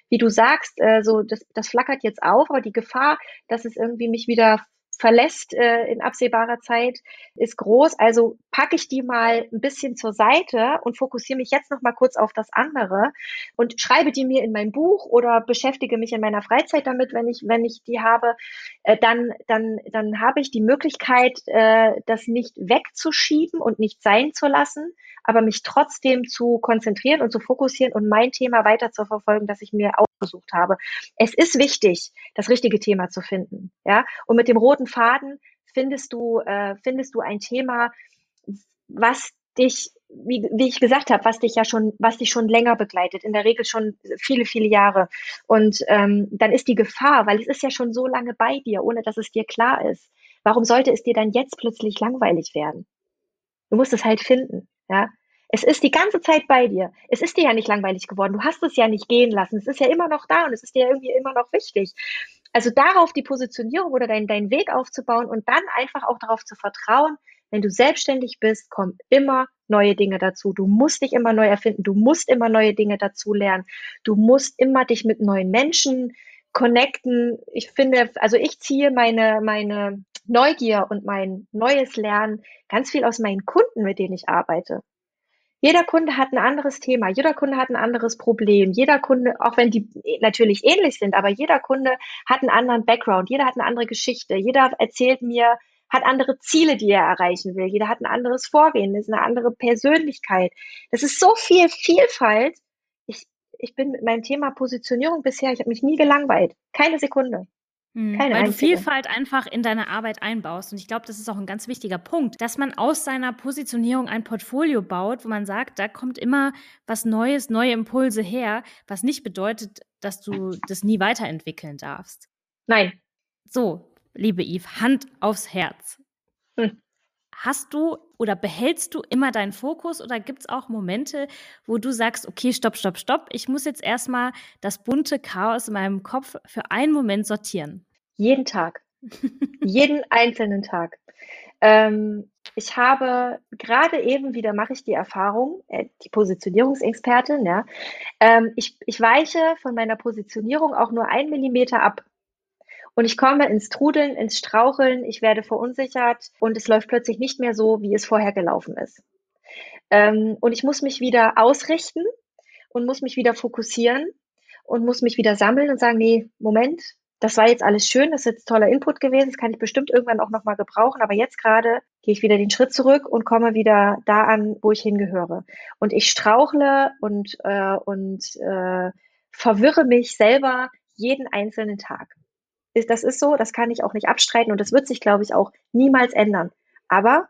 wie du sagst, äh, so das, das flackert jetzt auf, aber die Gefahr, dass es irgendwie mich wieder verlässt äh, in absehbarer Zeit, ist groß. Also packe ich die mal ein bisschen zur Seite und fokussiere mich jetzt noch mal kurz auf das andere und schreibe die mir in mein Buch oder beschäftige mich in meiner Freizeit damit, wenn ich wenn ich die habe. Äh, dann dann dann habe ich die Möglichkeit, äh, das nicht wegzuschieben und nicht sein zu lassen, aber mich trotzdem zu konzentrieren und zu fokussieren und mein Thema weiter zu verfolgen, das ich mir ausgesucht habe. Es ist wichtig, das richtige Thema zu finden, ja. Und mit dem roten Faden findest du äh, findest du ein Thema, was dich wie, wie ich gesagt habe, was dich ja schon, was dich schon länger begleitet, in der Regel schon viele, viele Jahre. Und ähm, dann ist die Gefahr, weil es ist ja schon so lange bei dir, ohne dass es dir klar ist. Warum sollte es dir dann jetzt plötzlich langweilig werden? Du musst es halt finden. Ja, es ist die ganze Zeit bei dir. Es ist dir ja nicht langweilig geworden. Du hast es ja nicht gehen lassen. Es ist ja immer noch da und es ist dir irgendwie immer noch wichtig. Also darauf die Positionierung oder deinen dein Weg aufzubauen und dann einfach auch darauf zu vertrauen, wenn du selbstständig bist, kommen immer neue Dinge dazu. Du musst dich immer neu erfinden. Du musst immer neue Dinge dazu lernen. Du musst immer dich mit neuen Menschen connecten. Ich finde, also ich ziehe meine, meine Neugier und mein neues Lernen ganz viel aus meinen Kunden, mit denen ich arbeite. Jeder Kunde hat ein anderes Thema, jeder Kunde hat ein anderes Problem, jeder Kunde, auch wenn die natürlich ähnlich sind, aber jeder Kunde hat einen anderen Background, jeder hat eine andere Geschichte, jeder erzählt mir, hat andere Ziele, die er erreichen will, jeder hat ein anderes Vorgehen, ist eine andere Persönlichkeit. Das ist so viel Vielfalt. Ich, ich bin mit meinem Thema Positionierung bisher, ich habe mich nie gelangweilt. Keine Sekunde. Mhm, Keine weil einzige. du Vielfalt einfach in deine Arbeit einbaust. Und ich glaube, das ist auch ein ganz wichtiger Punkt, dass man aus seiner Positionierung ein Portfolio baut, wo man sagt, da kommt immer was Neues, neue Impulse her, was nicht bedeutet, dass du das nie weiterentwickeln darfst. Nein. So, liebe Yves, Hand aufs Herz. Hm. Hast du oder behältst du immer deinen Fokus oder gibt es auch Momente, wo du sagst, okay, stopp, stopp, stopp, ich muss jetzt erstmal das bunte Chaos in meinem Kopf für einen Moment sortieren? Jeden Tag. [laughs] Jeden einzelnen Tag. Ähm, Ich habe gerade eben wieder, mache ich die Erfahrung, äh, die Positionierungsexpertin, ja, ähm, ich, ich weiche von meiner Positionierung auch nur ein Millimeter ab. Und ich komme ins Trudeln, ins Straucheln, ich werde verunsichert und es läuft plötzlich nicht mehr so, wie es vorher gelaufen ist. Ähm, und ich muss mich wieder ausrichten und muss mich wieder fokussieren und muss mich wieder sammeln und sagen, nee, Moment, das war jetzt alles schön, das ist jetzt toller Input gewesen, das kann ich bestimmt irgendwann auch nochmal gebrauchen, aber jetzt gerade gehe ich wieder den Schritt zurück und komme wieder da an, wo ich hingehöre. Und ich strauchle und, äh, und äh, verwirre mich selber jeden einzelnen Tag. Das ist so, das kann ich auch nicht abstreiten und das wird sich, glaube ich, auch niemals ändern. Aber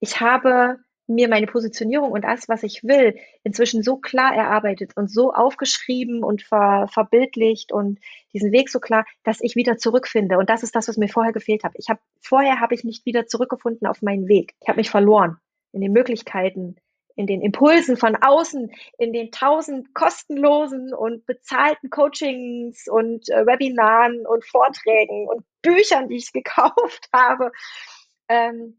ich habe mir meine Positionierung und das, was ich will, inzwischen so klar erarbeitet und so aufgeschrieben und ver, verbildlicht und diesen Weg so klar, dass ich wieder zurückfinde. Und das ist das, was mir vorher gefehlt hat. Ich habe vorher habe ich nicht wieder zurückgefunden auf meinen Weg. Ich habe mich verloren in den Möglichkeiten, in den Impulsen von außen, in den tausend kostenlosen und bezahlten Coachings und äh, Webinaren und Vorträgen und Büchern, die ich gekauft [laughs] habe. Ähm,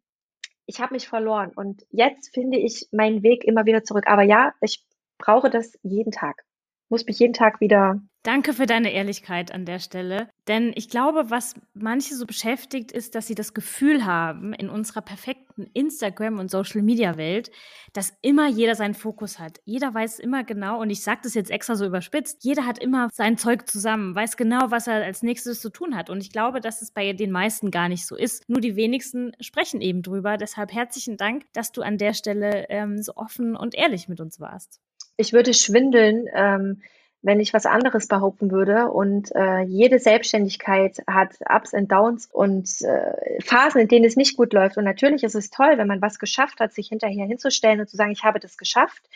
ich habe mich verloren und jetzt finde ich meinen Weg immer wieder zurück. Aber ja, ich brauche das jeden Tag. Muss mich jeden Tag wieder Danke für deine Ehrlichkeit an der Stelle. Denn ich glaube, was manche so beschäftigt, ist, dass sie das Gefühl haben, in unserer perfekten Instagram- und Social-Media-Welt, dass immer jeder seinen Fokus hat. Jeder weiß immer genau, und ich sage das jetzt extra so überspitzt, jeder hat immer sein Zeug zusammen, weiß genau, was er als nächstes zu tun hat. Und ich glaube, dass es bei den meisten gar nicht so ist. Nur die wenigsten sprechen eben drüber. Deshalb herzlichen Dank, dass du an der Stelle ähm, so offen und ehrlich mit uns warst. Ich würde schwindeln. Ähm wenn ich was anderes behaupten würde. Und äh, jede Selbstständigkeit hat Ups und Downs und äh, Phasen, in denen es nicht gut läuft. Und natürlich ist es toll, wenn man was geschafft hat, sich hinterher hinzustellen und zu sagen, ich habe das geschafft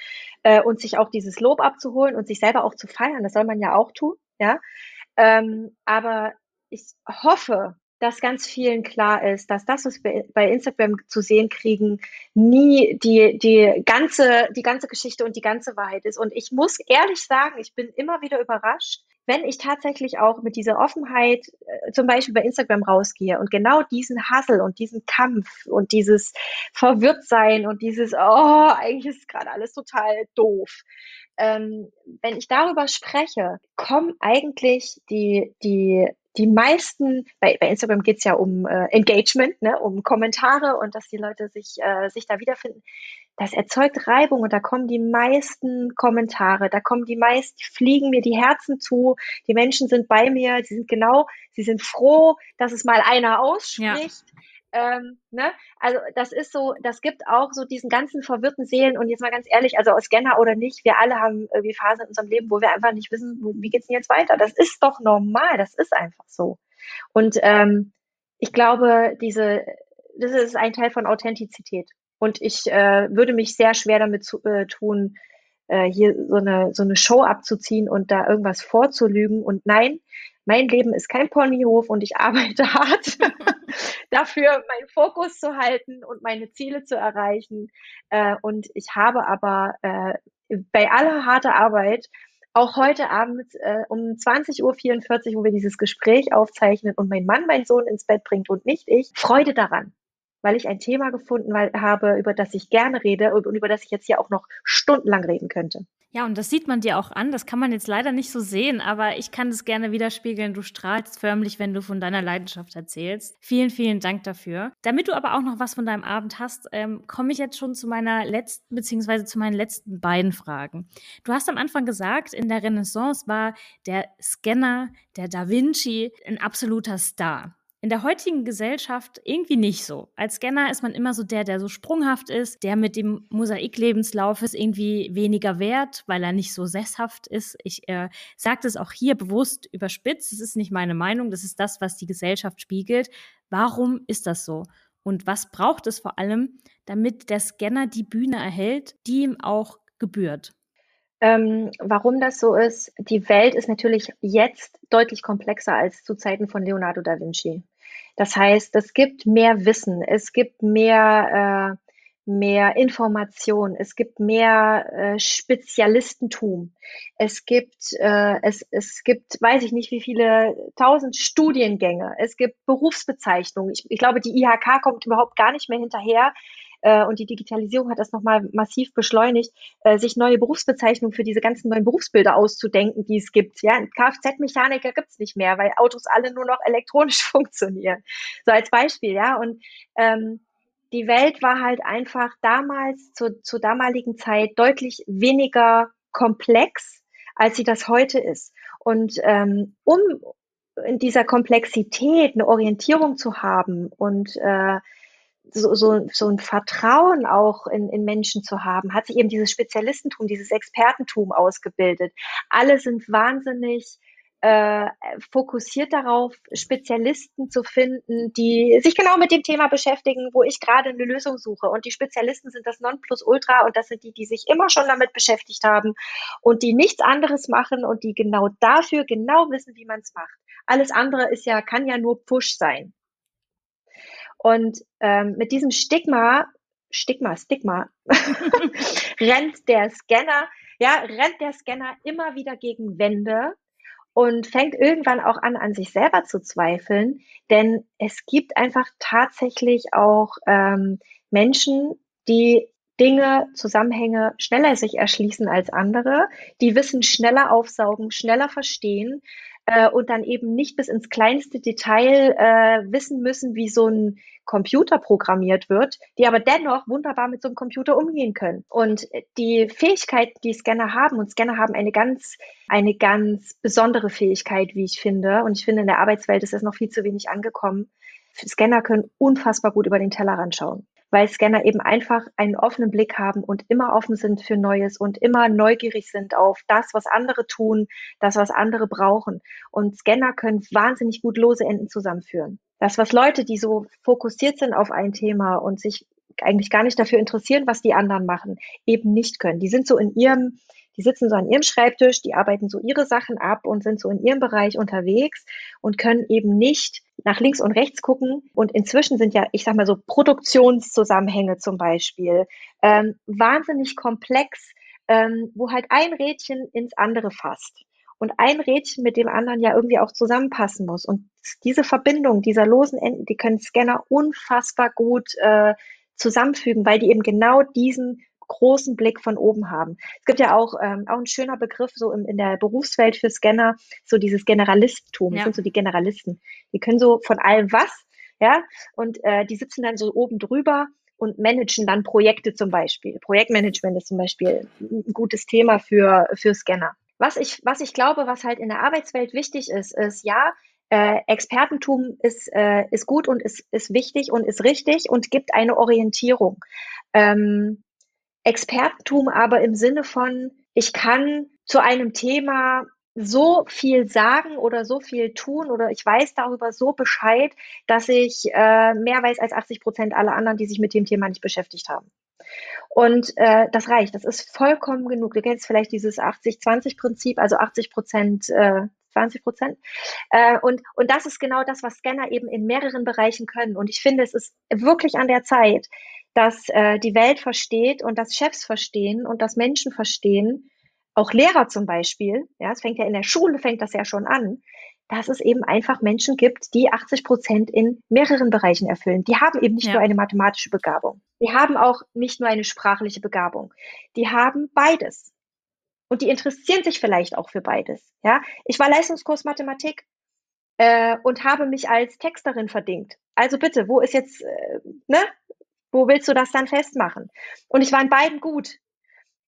äh, und sich auch dieses Lob abzuholen und sich selber auch zu feiern. Das soll man ja auch tun. Ja. Ähm, aber ich hoffe, dass ganz vielen klar ist, dass das, was wir bei Instagram zu sehen kriegen, nie die, die, ganze, die ganze Geschichte und die ganze Wahrheit ist. Und ich muss ehrlich sagen, ich bin immer wieder überrascht, wenn ich tatsächlich auch mit dieser Offenheit äh, zum Beispiel bei Instagram rausgehe und genau diesen Hassel und diesen Kampf und dieses Verwirrtsein und dieses, oh, eigentlich ist gerade alles total doof. Ähm, wenn ich darüber spreche, kommen eigentlich die, die die meisten, bei, bei Instagram geht's ja um äh, Engagement, ne, um Kommentare und dass die Leute sich, äh, sich da wiederfinden. Das erzeugt Reibung und da kommen die meisten Kommentare, da kommen die meisten, fliegen mir die Herzen zu, die Menschen sind bei mir, sie sind genau, sie sind froh, dass es mal einer ausspricht. Ja. Ähm, ne? Also das ist so, das gibt auch so diesen ganzen verwirrten Seelen und jetzt mal ganz ehrlich, also aus Scanner oder nicht, wir alle haben irgendwie Phasen in unserem Leben, wo wir einfach nicht wissen, wie geht's denn jetzt weiter. Das ist doch normal, das ist einfach so. Und ähm, ich glaube, diese, das ist ein Teil von Authentizität. Und ich äh, würde mich sehr schwer damit zu, äh, tun, äh, hier so eine, so eine Show abzuziehen und da irgendwas vorzulügen. Und nein, mein Leben ist kein Ponyhof und ich [laughs] arbeite hart [laughs] dafür, meinen Fokus zu halten und meine Ziele zu erreichen. Äh, und ich habe aber äh, bei aller harter Arbeit auch heute Abend äh, um 20.44 Uhr, wo wir dieses Gespräch aufzeichnen und mein Mann meinen Sohn ins Bett bringt und nicht ich, Freude daran, weil ich ein Thema gefunden habe, über das ich gerne rede und über das ich jetzt hier auch noch stundenlang reden könnte. Ja, und das sieht man dir auch an. Das kann man jetzt leider nicht so sehen, aber ich kann das gerne widerspiegeln. Du strahlst förmlich, wenn du von deiner Leidenschaft erzählst. Vielen, vielen Dank dafür. Damit du aber auch noch was von deinem Abend hast, ähm, komme ich jetzt schon zu meiner letzten, beziehungsweise zu meinen letzten beiden Fragen. Du hast am Anfang gesagt, in der Renaissance war der Scanner, der Da Vinci, ein absoluter Star. In der heutigen Gesellschaft irgendwie nicht so. Als Scanner ist man immer so der, der so sprunghaft ist, der mit dem Mosaiklebenslauf ist irgendwie weniger wert, weil er nicht so sesshaft ist. Ich äh, sage das auch hier bewusst überspitzt. Das ist nicht meine Meinung, das ist das, was die Gesellschaft spiegelt. Warum ist das so? Und was braucht es vor allem, damit der Scanner die Bühne erhält, die ihm auch gebührt? Ähm, warum das so ist, die Welt ist natürlich jetzt deutlich komplexer als zu Zeiten von Leonardo da Vinci. Das heißt, es gibt mehr Wissen, es gibt mehr, äh, mehr Information, es gibt mehr äh, Spezialistentum, es gibt, äh, es, es gibt, weiß ich nicht, wie viele tausend Studiengänge, es gibt Berufsbezeichnungen. Ich, ich glaube, die IHK kommt überhaupt gar nicht mehr hinterher, äh, und die Digitalisierung hat das nochmal massiv beschleunigt, äh, sich neue Berufsbezeichnungen für diese ganzen neuen Berufsbilder auszudenken, die es gibt. Ja, Kfz-Mechaniker gibt's nicht mehr, weil Autos alle nur noch elektronisch [laughs] funktionieren. So als Beispiel, ja. Und ähm, die Welt war halt einfach damals zu, zur damaligen Zeit deutlich weniger komplex, als sie das heute ist. Und ähm, um in dieser Komplexität eine Orientierung zu haben und äh, so, so, so ein Vertrauen auch in, in Menschen zu haben, hat sich eben dieses Spezialistentum, dieses Expertentum ausgebildet. Alle sind wahnsinnig äh, fokussiert darauf, Spezialisten zu finden, die sich genau mit dem Thema beschäftigen, wo ich gerade eine Lösung suche. Und die Spezialisten sind das Nonplusultra und das sind die, die sich immer schon damit beschäftigt haben und die nichts anderes machen und die genau dafür genau wissen, wie man es macht. Alles andere ist ja, kann ja nur Push sein. Und ähm, mit diesem Stigma, Stigma, Stigma, [laughs] rennt der Scanner, ja, rennt der Scanner immer wieder gegen Wände und fängt irgendwann auch an, an sich selber zu zweifeln, denn es gibt einfach tatsächlich auch ähm, Menschen, die Dinge, Zusammenhänge schneller sich erschließen als andere, die Wissen schneller aufsaugen, schneller verstehen äh, und dann eben nicht bis ins kleinste Detail äh, wissen müssen, wie so ein Computer programmiert wird, die aber dennoch wunderbar mit so einem Computer umgehen können. Und die Fähigkeit, die Scanner haben, und Scanner haben eine ganz, eine ganz besondere Fähigkeit, wie ich finde, und ich finde, in der Arbeitswelt ist das noch viel zu wenig angekommen. Scanner können unfassbar gut über den Tellerrand schauen weil Scanner eben einfach einen offenen Blick haben und immer offen sind für Neues und immer neugierig sind auf das, was andere tun, das, was andere brauchen. Und Scanner können wahnsinnig gut lose Enden zusammenführen. Das, was Leute, die so fokussiert sind auf ein Thema und sich eigentlich gar nicht dafür interessieren, was die anderen machen, eben nicht können. Die sind so in ihrem, die sitzen so an ihrem Schreibtisch, die arbeiten so ihre Sachen ab und sind so in ihrem Bereich unterwegs und können eben nicht nach links und rechts gucken. Und inzwischen sind ja, ich sag mal so, Produktionszusammenhänge zum Beispiel ähm, wahnsinnig komplex, ähm, wo halt ein Rädchen ins andere fasst und ein Rädchen mit dem anderen ja irgendwie auch zusammenpassen muss. Und diese Verbindung dieser losen Enden, die können Scanner unfassbar gut äh, zusammenfügen, weil die eben genau diesen großen Blick von oben haben. Es gibt ja auch, ähm, auch ein schöner Begriff so im, in der Berufswelt für Scanner, so dieses Generalistentum. Ja. Das sind so die Generalisten. Die können so von allem was, ja, und äh, die sitzen dann so oben drüber und managen dann Projekte zum Beispiel. Projektmanagement ist zum Beispiel ein gutes Thema für, für Scanner. Was ich, was ich glaube, was halt in der Arbeitswelt wichtig ist, ist ja, äh, Expertentum ist, äh, ist gut und ist, ist wichtig und ist richtig und gibt eine Orientierung. Ähm, Expertentum aber im Sinne von, ich kann zu einem Thema so viel sagen oder so viel tun oder ich weiß darüber so Bescheid, dass ich äh, mehr weiß als 80 Prozent aller anderen, die sich mit dem Thema nicht beschäftigt haben. Und äh, das reicht, das ist vollkommen genug. Du kennst vielleicht dieses 80-20-Prinzip, also 80 Prozent, äh, 20 Prozent. Äh, und, und das ist genau das, was Scanner eben in mehreren Bereichen können. Und ich finde, es ist wirklich an der Zeit, dass äh, die Welt versteht und dass Chefs verstehen und dass Menschen verstehen, auch Lehrer zum Beispiel, ja, es fängt ja in der Schule, fängt das ja schon an, dass es eben einfach Menschen gibt, die 80 Prozent in mehreren Bereichen erfüllen. Die haben eben nicht ja. nur eine mathematische Begabung. Die haben auch nicht nur eine sprachliche Begabung. Die haben beides. Und die interessieren sich vielleicht auch für beides. Ja, ich war Leistungskurs Mathematik äh, und habe mich als Texterin verdingt. Also bitte, wo ist jetzt, äh, ne? Wo willst du das dann festmachen? Und ich war in beiden gut.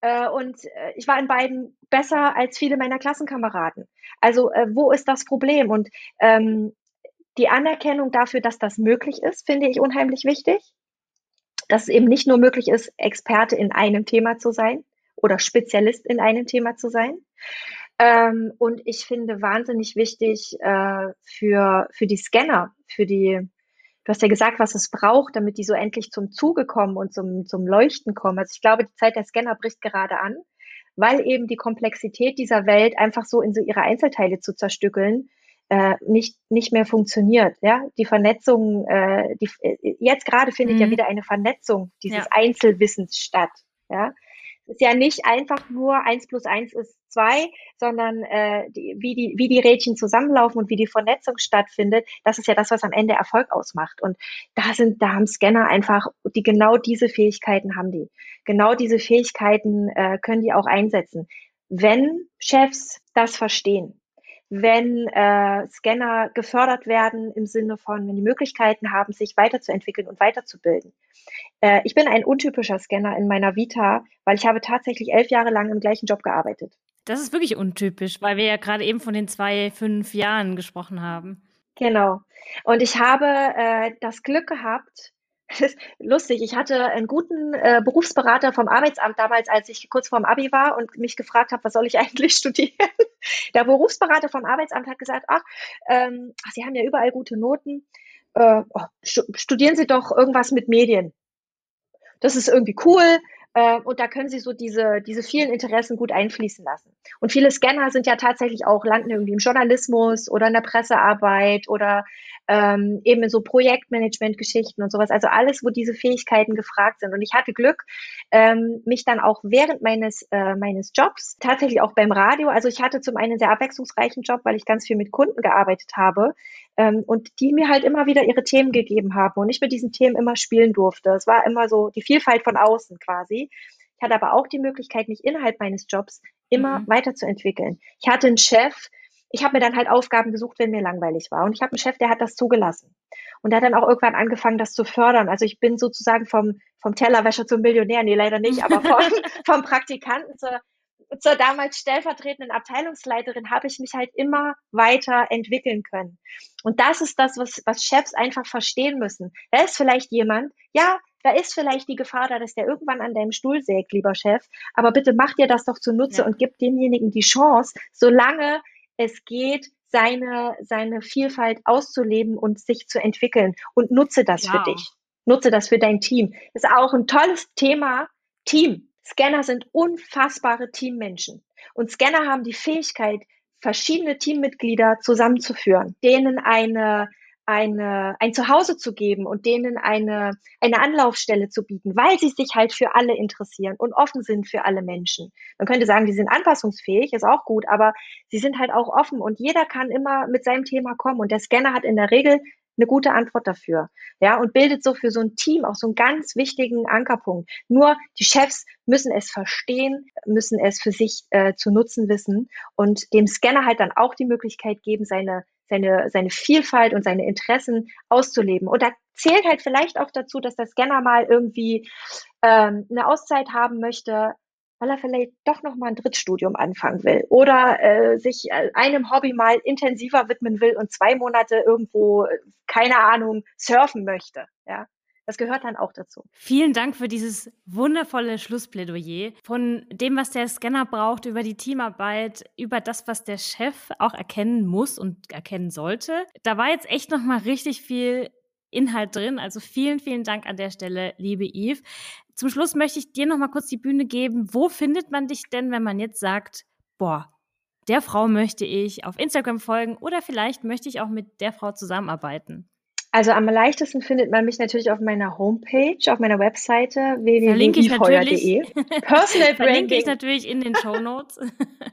Äh, und äh, ich war in beiden besser als viele meiner Klassenkameraden. Also äh, wo ist das Problem? Und ähm, die Anerkennung dafür, dass das möglich ist, finde ich unheimlich wichtig. Dass es eben nicht nur möglich ist, Experte in einem Thema zu sein oder Spezialist in einem Thema zu sein. Ähm, und ich finde wahnsinnig wichtig äh, für, für die Scanner, für die Du hast ja gesagt, was es braucht, damit die so endlich zum Zuge kommen und zum, zum Leuchten kommen. Also ich glaube, die Zeit der Scanner bricht gerade an, weil eben die Komplexität dieser Welt einfach so in so ihre Einzelteile zu zerstückeln, äh, nicht, nicht mehr funktioniert. Ja? Die Vernetzung, äh, die, äh, jetzt gerade findet mhm. ja wieder eine Vernetzung dieses ja. Einzelwissens statt. Ja? Ist ja nicht einfach nur eins plus eins ist zwei, sondern äh, die, wie, die, wie die Rädchen zusammenlaufen und wie die Vernetzung stattfindet, das ist ja das, was am Ende Erfolg ausmacht. Und da sind, da haben Scanner einfach, die genau diese Fähigkeiten haben die. Genau diese Fähigkeiten äh, können die auch einsetzen. Wenn Chefs das verstehen, wenn äh, Scanner gefördert werden im Sinne von, wenn die Möglichkeiten haben, sich weiterzuentwickeln und weiterzubilden. Äh, ich bin ein untypischer Scanner in meiner Vita, weil ich habe tatsächlich elf Jahre lang im gleichen Job gearbeitet. Das ist wirklich untypisch, weil wir ja gerade eben von den zwei, fünf Jahren gesprochen haben. Genau. Und ich habe äh, das Glück gehabt, das [laughs] ist lustig. Ich hatte einen guten äh, Berufsberater vom Arbeitsamt damals, als ich kurz vorm Abi war und mich gefragt habe, was soll ich eigentlich [laughs] studieren. Der Berufsberater vom Arbeitsamt hat gesagt, ach, ähm, Sie haben ja überall gute Noten. Äh, oh, studieren Sie doch irgendwas mit Medien. Das ist irgendwie cool. Äh, und da können Sie so diese, diese vielen Interessen gut einfließen lassen. Und viele Scanner sind ja tatsächlich auch, landen irgendwie im Journalismus oder in der Pressearbeit oder ähm, eben in so Projektmanagement-Geschichten und sowas. Also alles, wo diese Fähigkeiten gefragt sind. Und ich hatte Glück, ähm, mich dann auch während meines, äh, meines Jobs, tatsächlich auch beim Radio, also ich hatte zum einen einen sehr abwechslungsreichen Job, weil ich ganz viel mit Kunden gearbeitet habe ähm, und die mir halt immer wieder ihre Themen gegeben haben und ich mit diesen Themen immer spielen durfte. Es war immer so die Vielfalt von außen quasi. Ich hatte aber auch die Möglichkeit, mich innerhalb meines Jobs immer mhm. weiterzuentwickeln. Ich hatte einen Chef, ich habe mir dann halt Aufgaben gesucht, wenn mir langweilig war. Und ich habe einen Chef, der hat das zugelassen. Und der hat dann auch irgendwann angefangen, das zu fördern. Also ich bin sozusagen vom, vom Tellerwäscher zum Millionär, nee, leider nicht, aber [laughs] vom, vom Praktikanten zur, zur damals stellvertretenden Abteilungsleiterin habe ich mich halt immer weiter entwickeln können. Und das ist das, was, was Chefs einfach verstehen müssen. Da ist vielleicht jemand, ja, da ist vielleicht die Gefahr da, dass der irgendwann an deinem Stuhl sägt, lieber Chef. Aber bitte mach dir das doch zunutze ja. und gib demjenigen die Chance, solange es geht, seine, seine Vielfalt auszuleben und sich zu entwickeln. Und nutze das ja. für dich. Nutze das für dein Team. Das ist auch ein tolles Thema. Team. Scanner sind unfassbare Teammenschen. Und Scanner haben die Fähigkeit, verschiedene Teammitglieder zusammenzuführen, denen eine, eine, ein Zuhause zu geben und denen eine, eine Anlaufstelle zu bieten, weil sie sich halt für alle interessieren und offen sind für alle Menschen. Man könnte sagen, die sind anpassungsfähig, ist auch gut, aber sie sind halt auch offen und jeder kann immer mit seinem Thema kommen und der Scanner hat in der Regel eine gute Antwort dafür. Ja, und bildet so für so ein Team auch so einen ganz wichtigen Ankerpunkt. Nur die Chefs müssen es verstehen, müssen es für sich äh, zu nutzen wissen und dem Scanner halt dann auch die Möglichkeit geben, seine seine, seine Vielfalt und seine Interessen auszuleben. Und da zählt halt vielleicht auch dazu, dass der Scanner mal irgendwie ähm, eine Auszeit haben möchte, weil er vielleicht doch noch mal ein Drittstudium anfangen will oder äh, sich äh, einem Hobby mal intensiver widmen will und zwei Monate irgendwo, äh, keine Ahnung, surfen möchte. Ja, das gehört dann auch dazu. Vielen Dank für dieses wundervolle Schlussplädoyer von dem, was der Scanner braucht, über die Teamarbeit, über das, was der Chef auch erkennen muss und erkennen sollte. Da war jetzt echt noch mal richtig viel Inhalt drin. Also vielen, vielen Dank an der Stelle, liebe Yves. Zum Schluss möchte ich dir noch mal kurz die Bühne geben. Wo findet man dich denn, wenn man jetzt sagt, boah, der Frau möchte ich auf Instagram folgen oder vielleicht möchte ich auch mit der Frau zusammenarbeiten? Also am leichtesten findet man mich natürlich auf meiner Homepage, auf meiner Webseite www.ifeuer.de. Personal Branding. Verlinke ich [laughs] [laughs] natürlich in den Show Notes.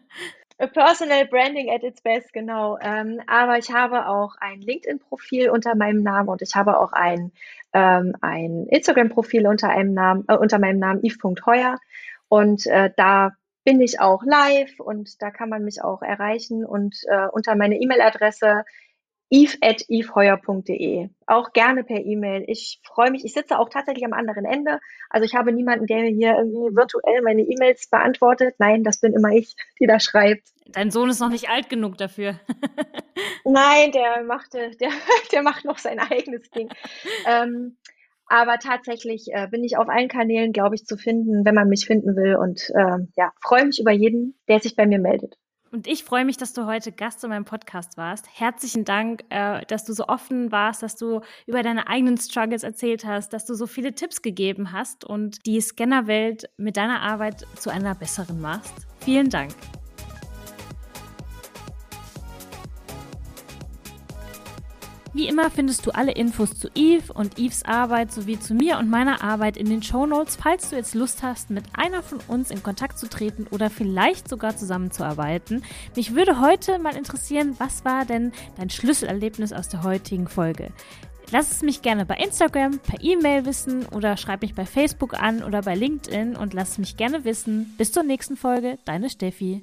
[laughs] Personal Branding at its best, genau. Ähm, aber ich habe auch ein LinkedIn-Profil unter meinem Namen und ich habe auch ein, ähm, ein Instagram-Profil unter einem Namen, äh, unter meinem Namen Yves.heuer. Und äh, da bin ich auch live und da kann man mich auch erreichen und äh, unter meine E-Mail-Adresse eve.eveheuer.de. Auch gerne per E-Mail. Ich freue mich. Ich sitze auch tatsächlich am anderen Ende. Also ich habe niemanden, der mir hier irgendwie virtuell meine E-Mails beantwortet. Nein, das bin immer ich, die da schreibt. Dein Sohn ist noch nicht alt genug dafür. [laughs] Nein, der macht, der, [laughs] der macht noch sein eigenes Ding. ähm, aber tatsächlich äh, bin ich auf allen Kanälen, glaube ich, zu finden, wenn man mich finden will. Und äh, ja, freue mich über jeden, der sich bei mir meldet. Und ich freue mich, dass du heute Gast in meinem Podcast warst. Herzlichen Dank, äh, dass du so offen warst, dass du über deine eigenen Struggles erzählt hast, dass du so viele Tipps gegeben hast und die Scannerwelt mit deiner Arbeit zu einer besseren machst. Vielen Dank. Wie immer findest du alle Infos zu Eve und Eves Arbeit sowie zu mir und meiner Arbeit in den Show Notes, falls du jetzt Lust hast, mit einer von uns in Kontakt zu treten oder vielleicht sogar zusammenzuarbeiten. Mich würde heute mal interessieren, was war denn dein Schlüsselerlebnis aus der heutigen Folge? Lass es mich gerne bei Instagram, per E-Mail wissen oder schreib mich bei Facebook an oder bei LinkedIn und lass mich gerne wissen. Bis zur nächsten Folge, deine Steffi.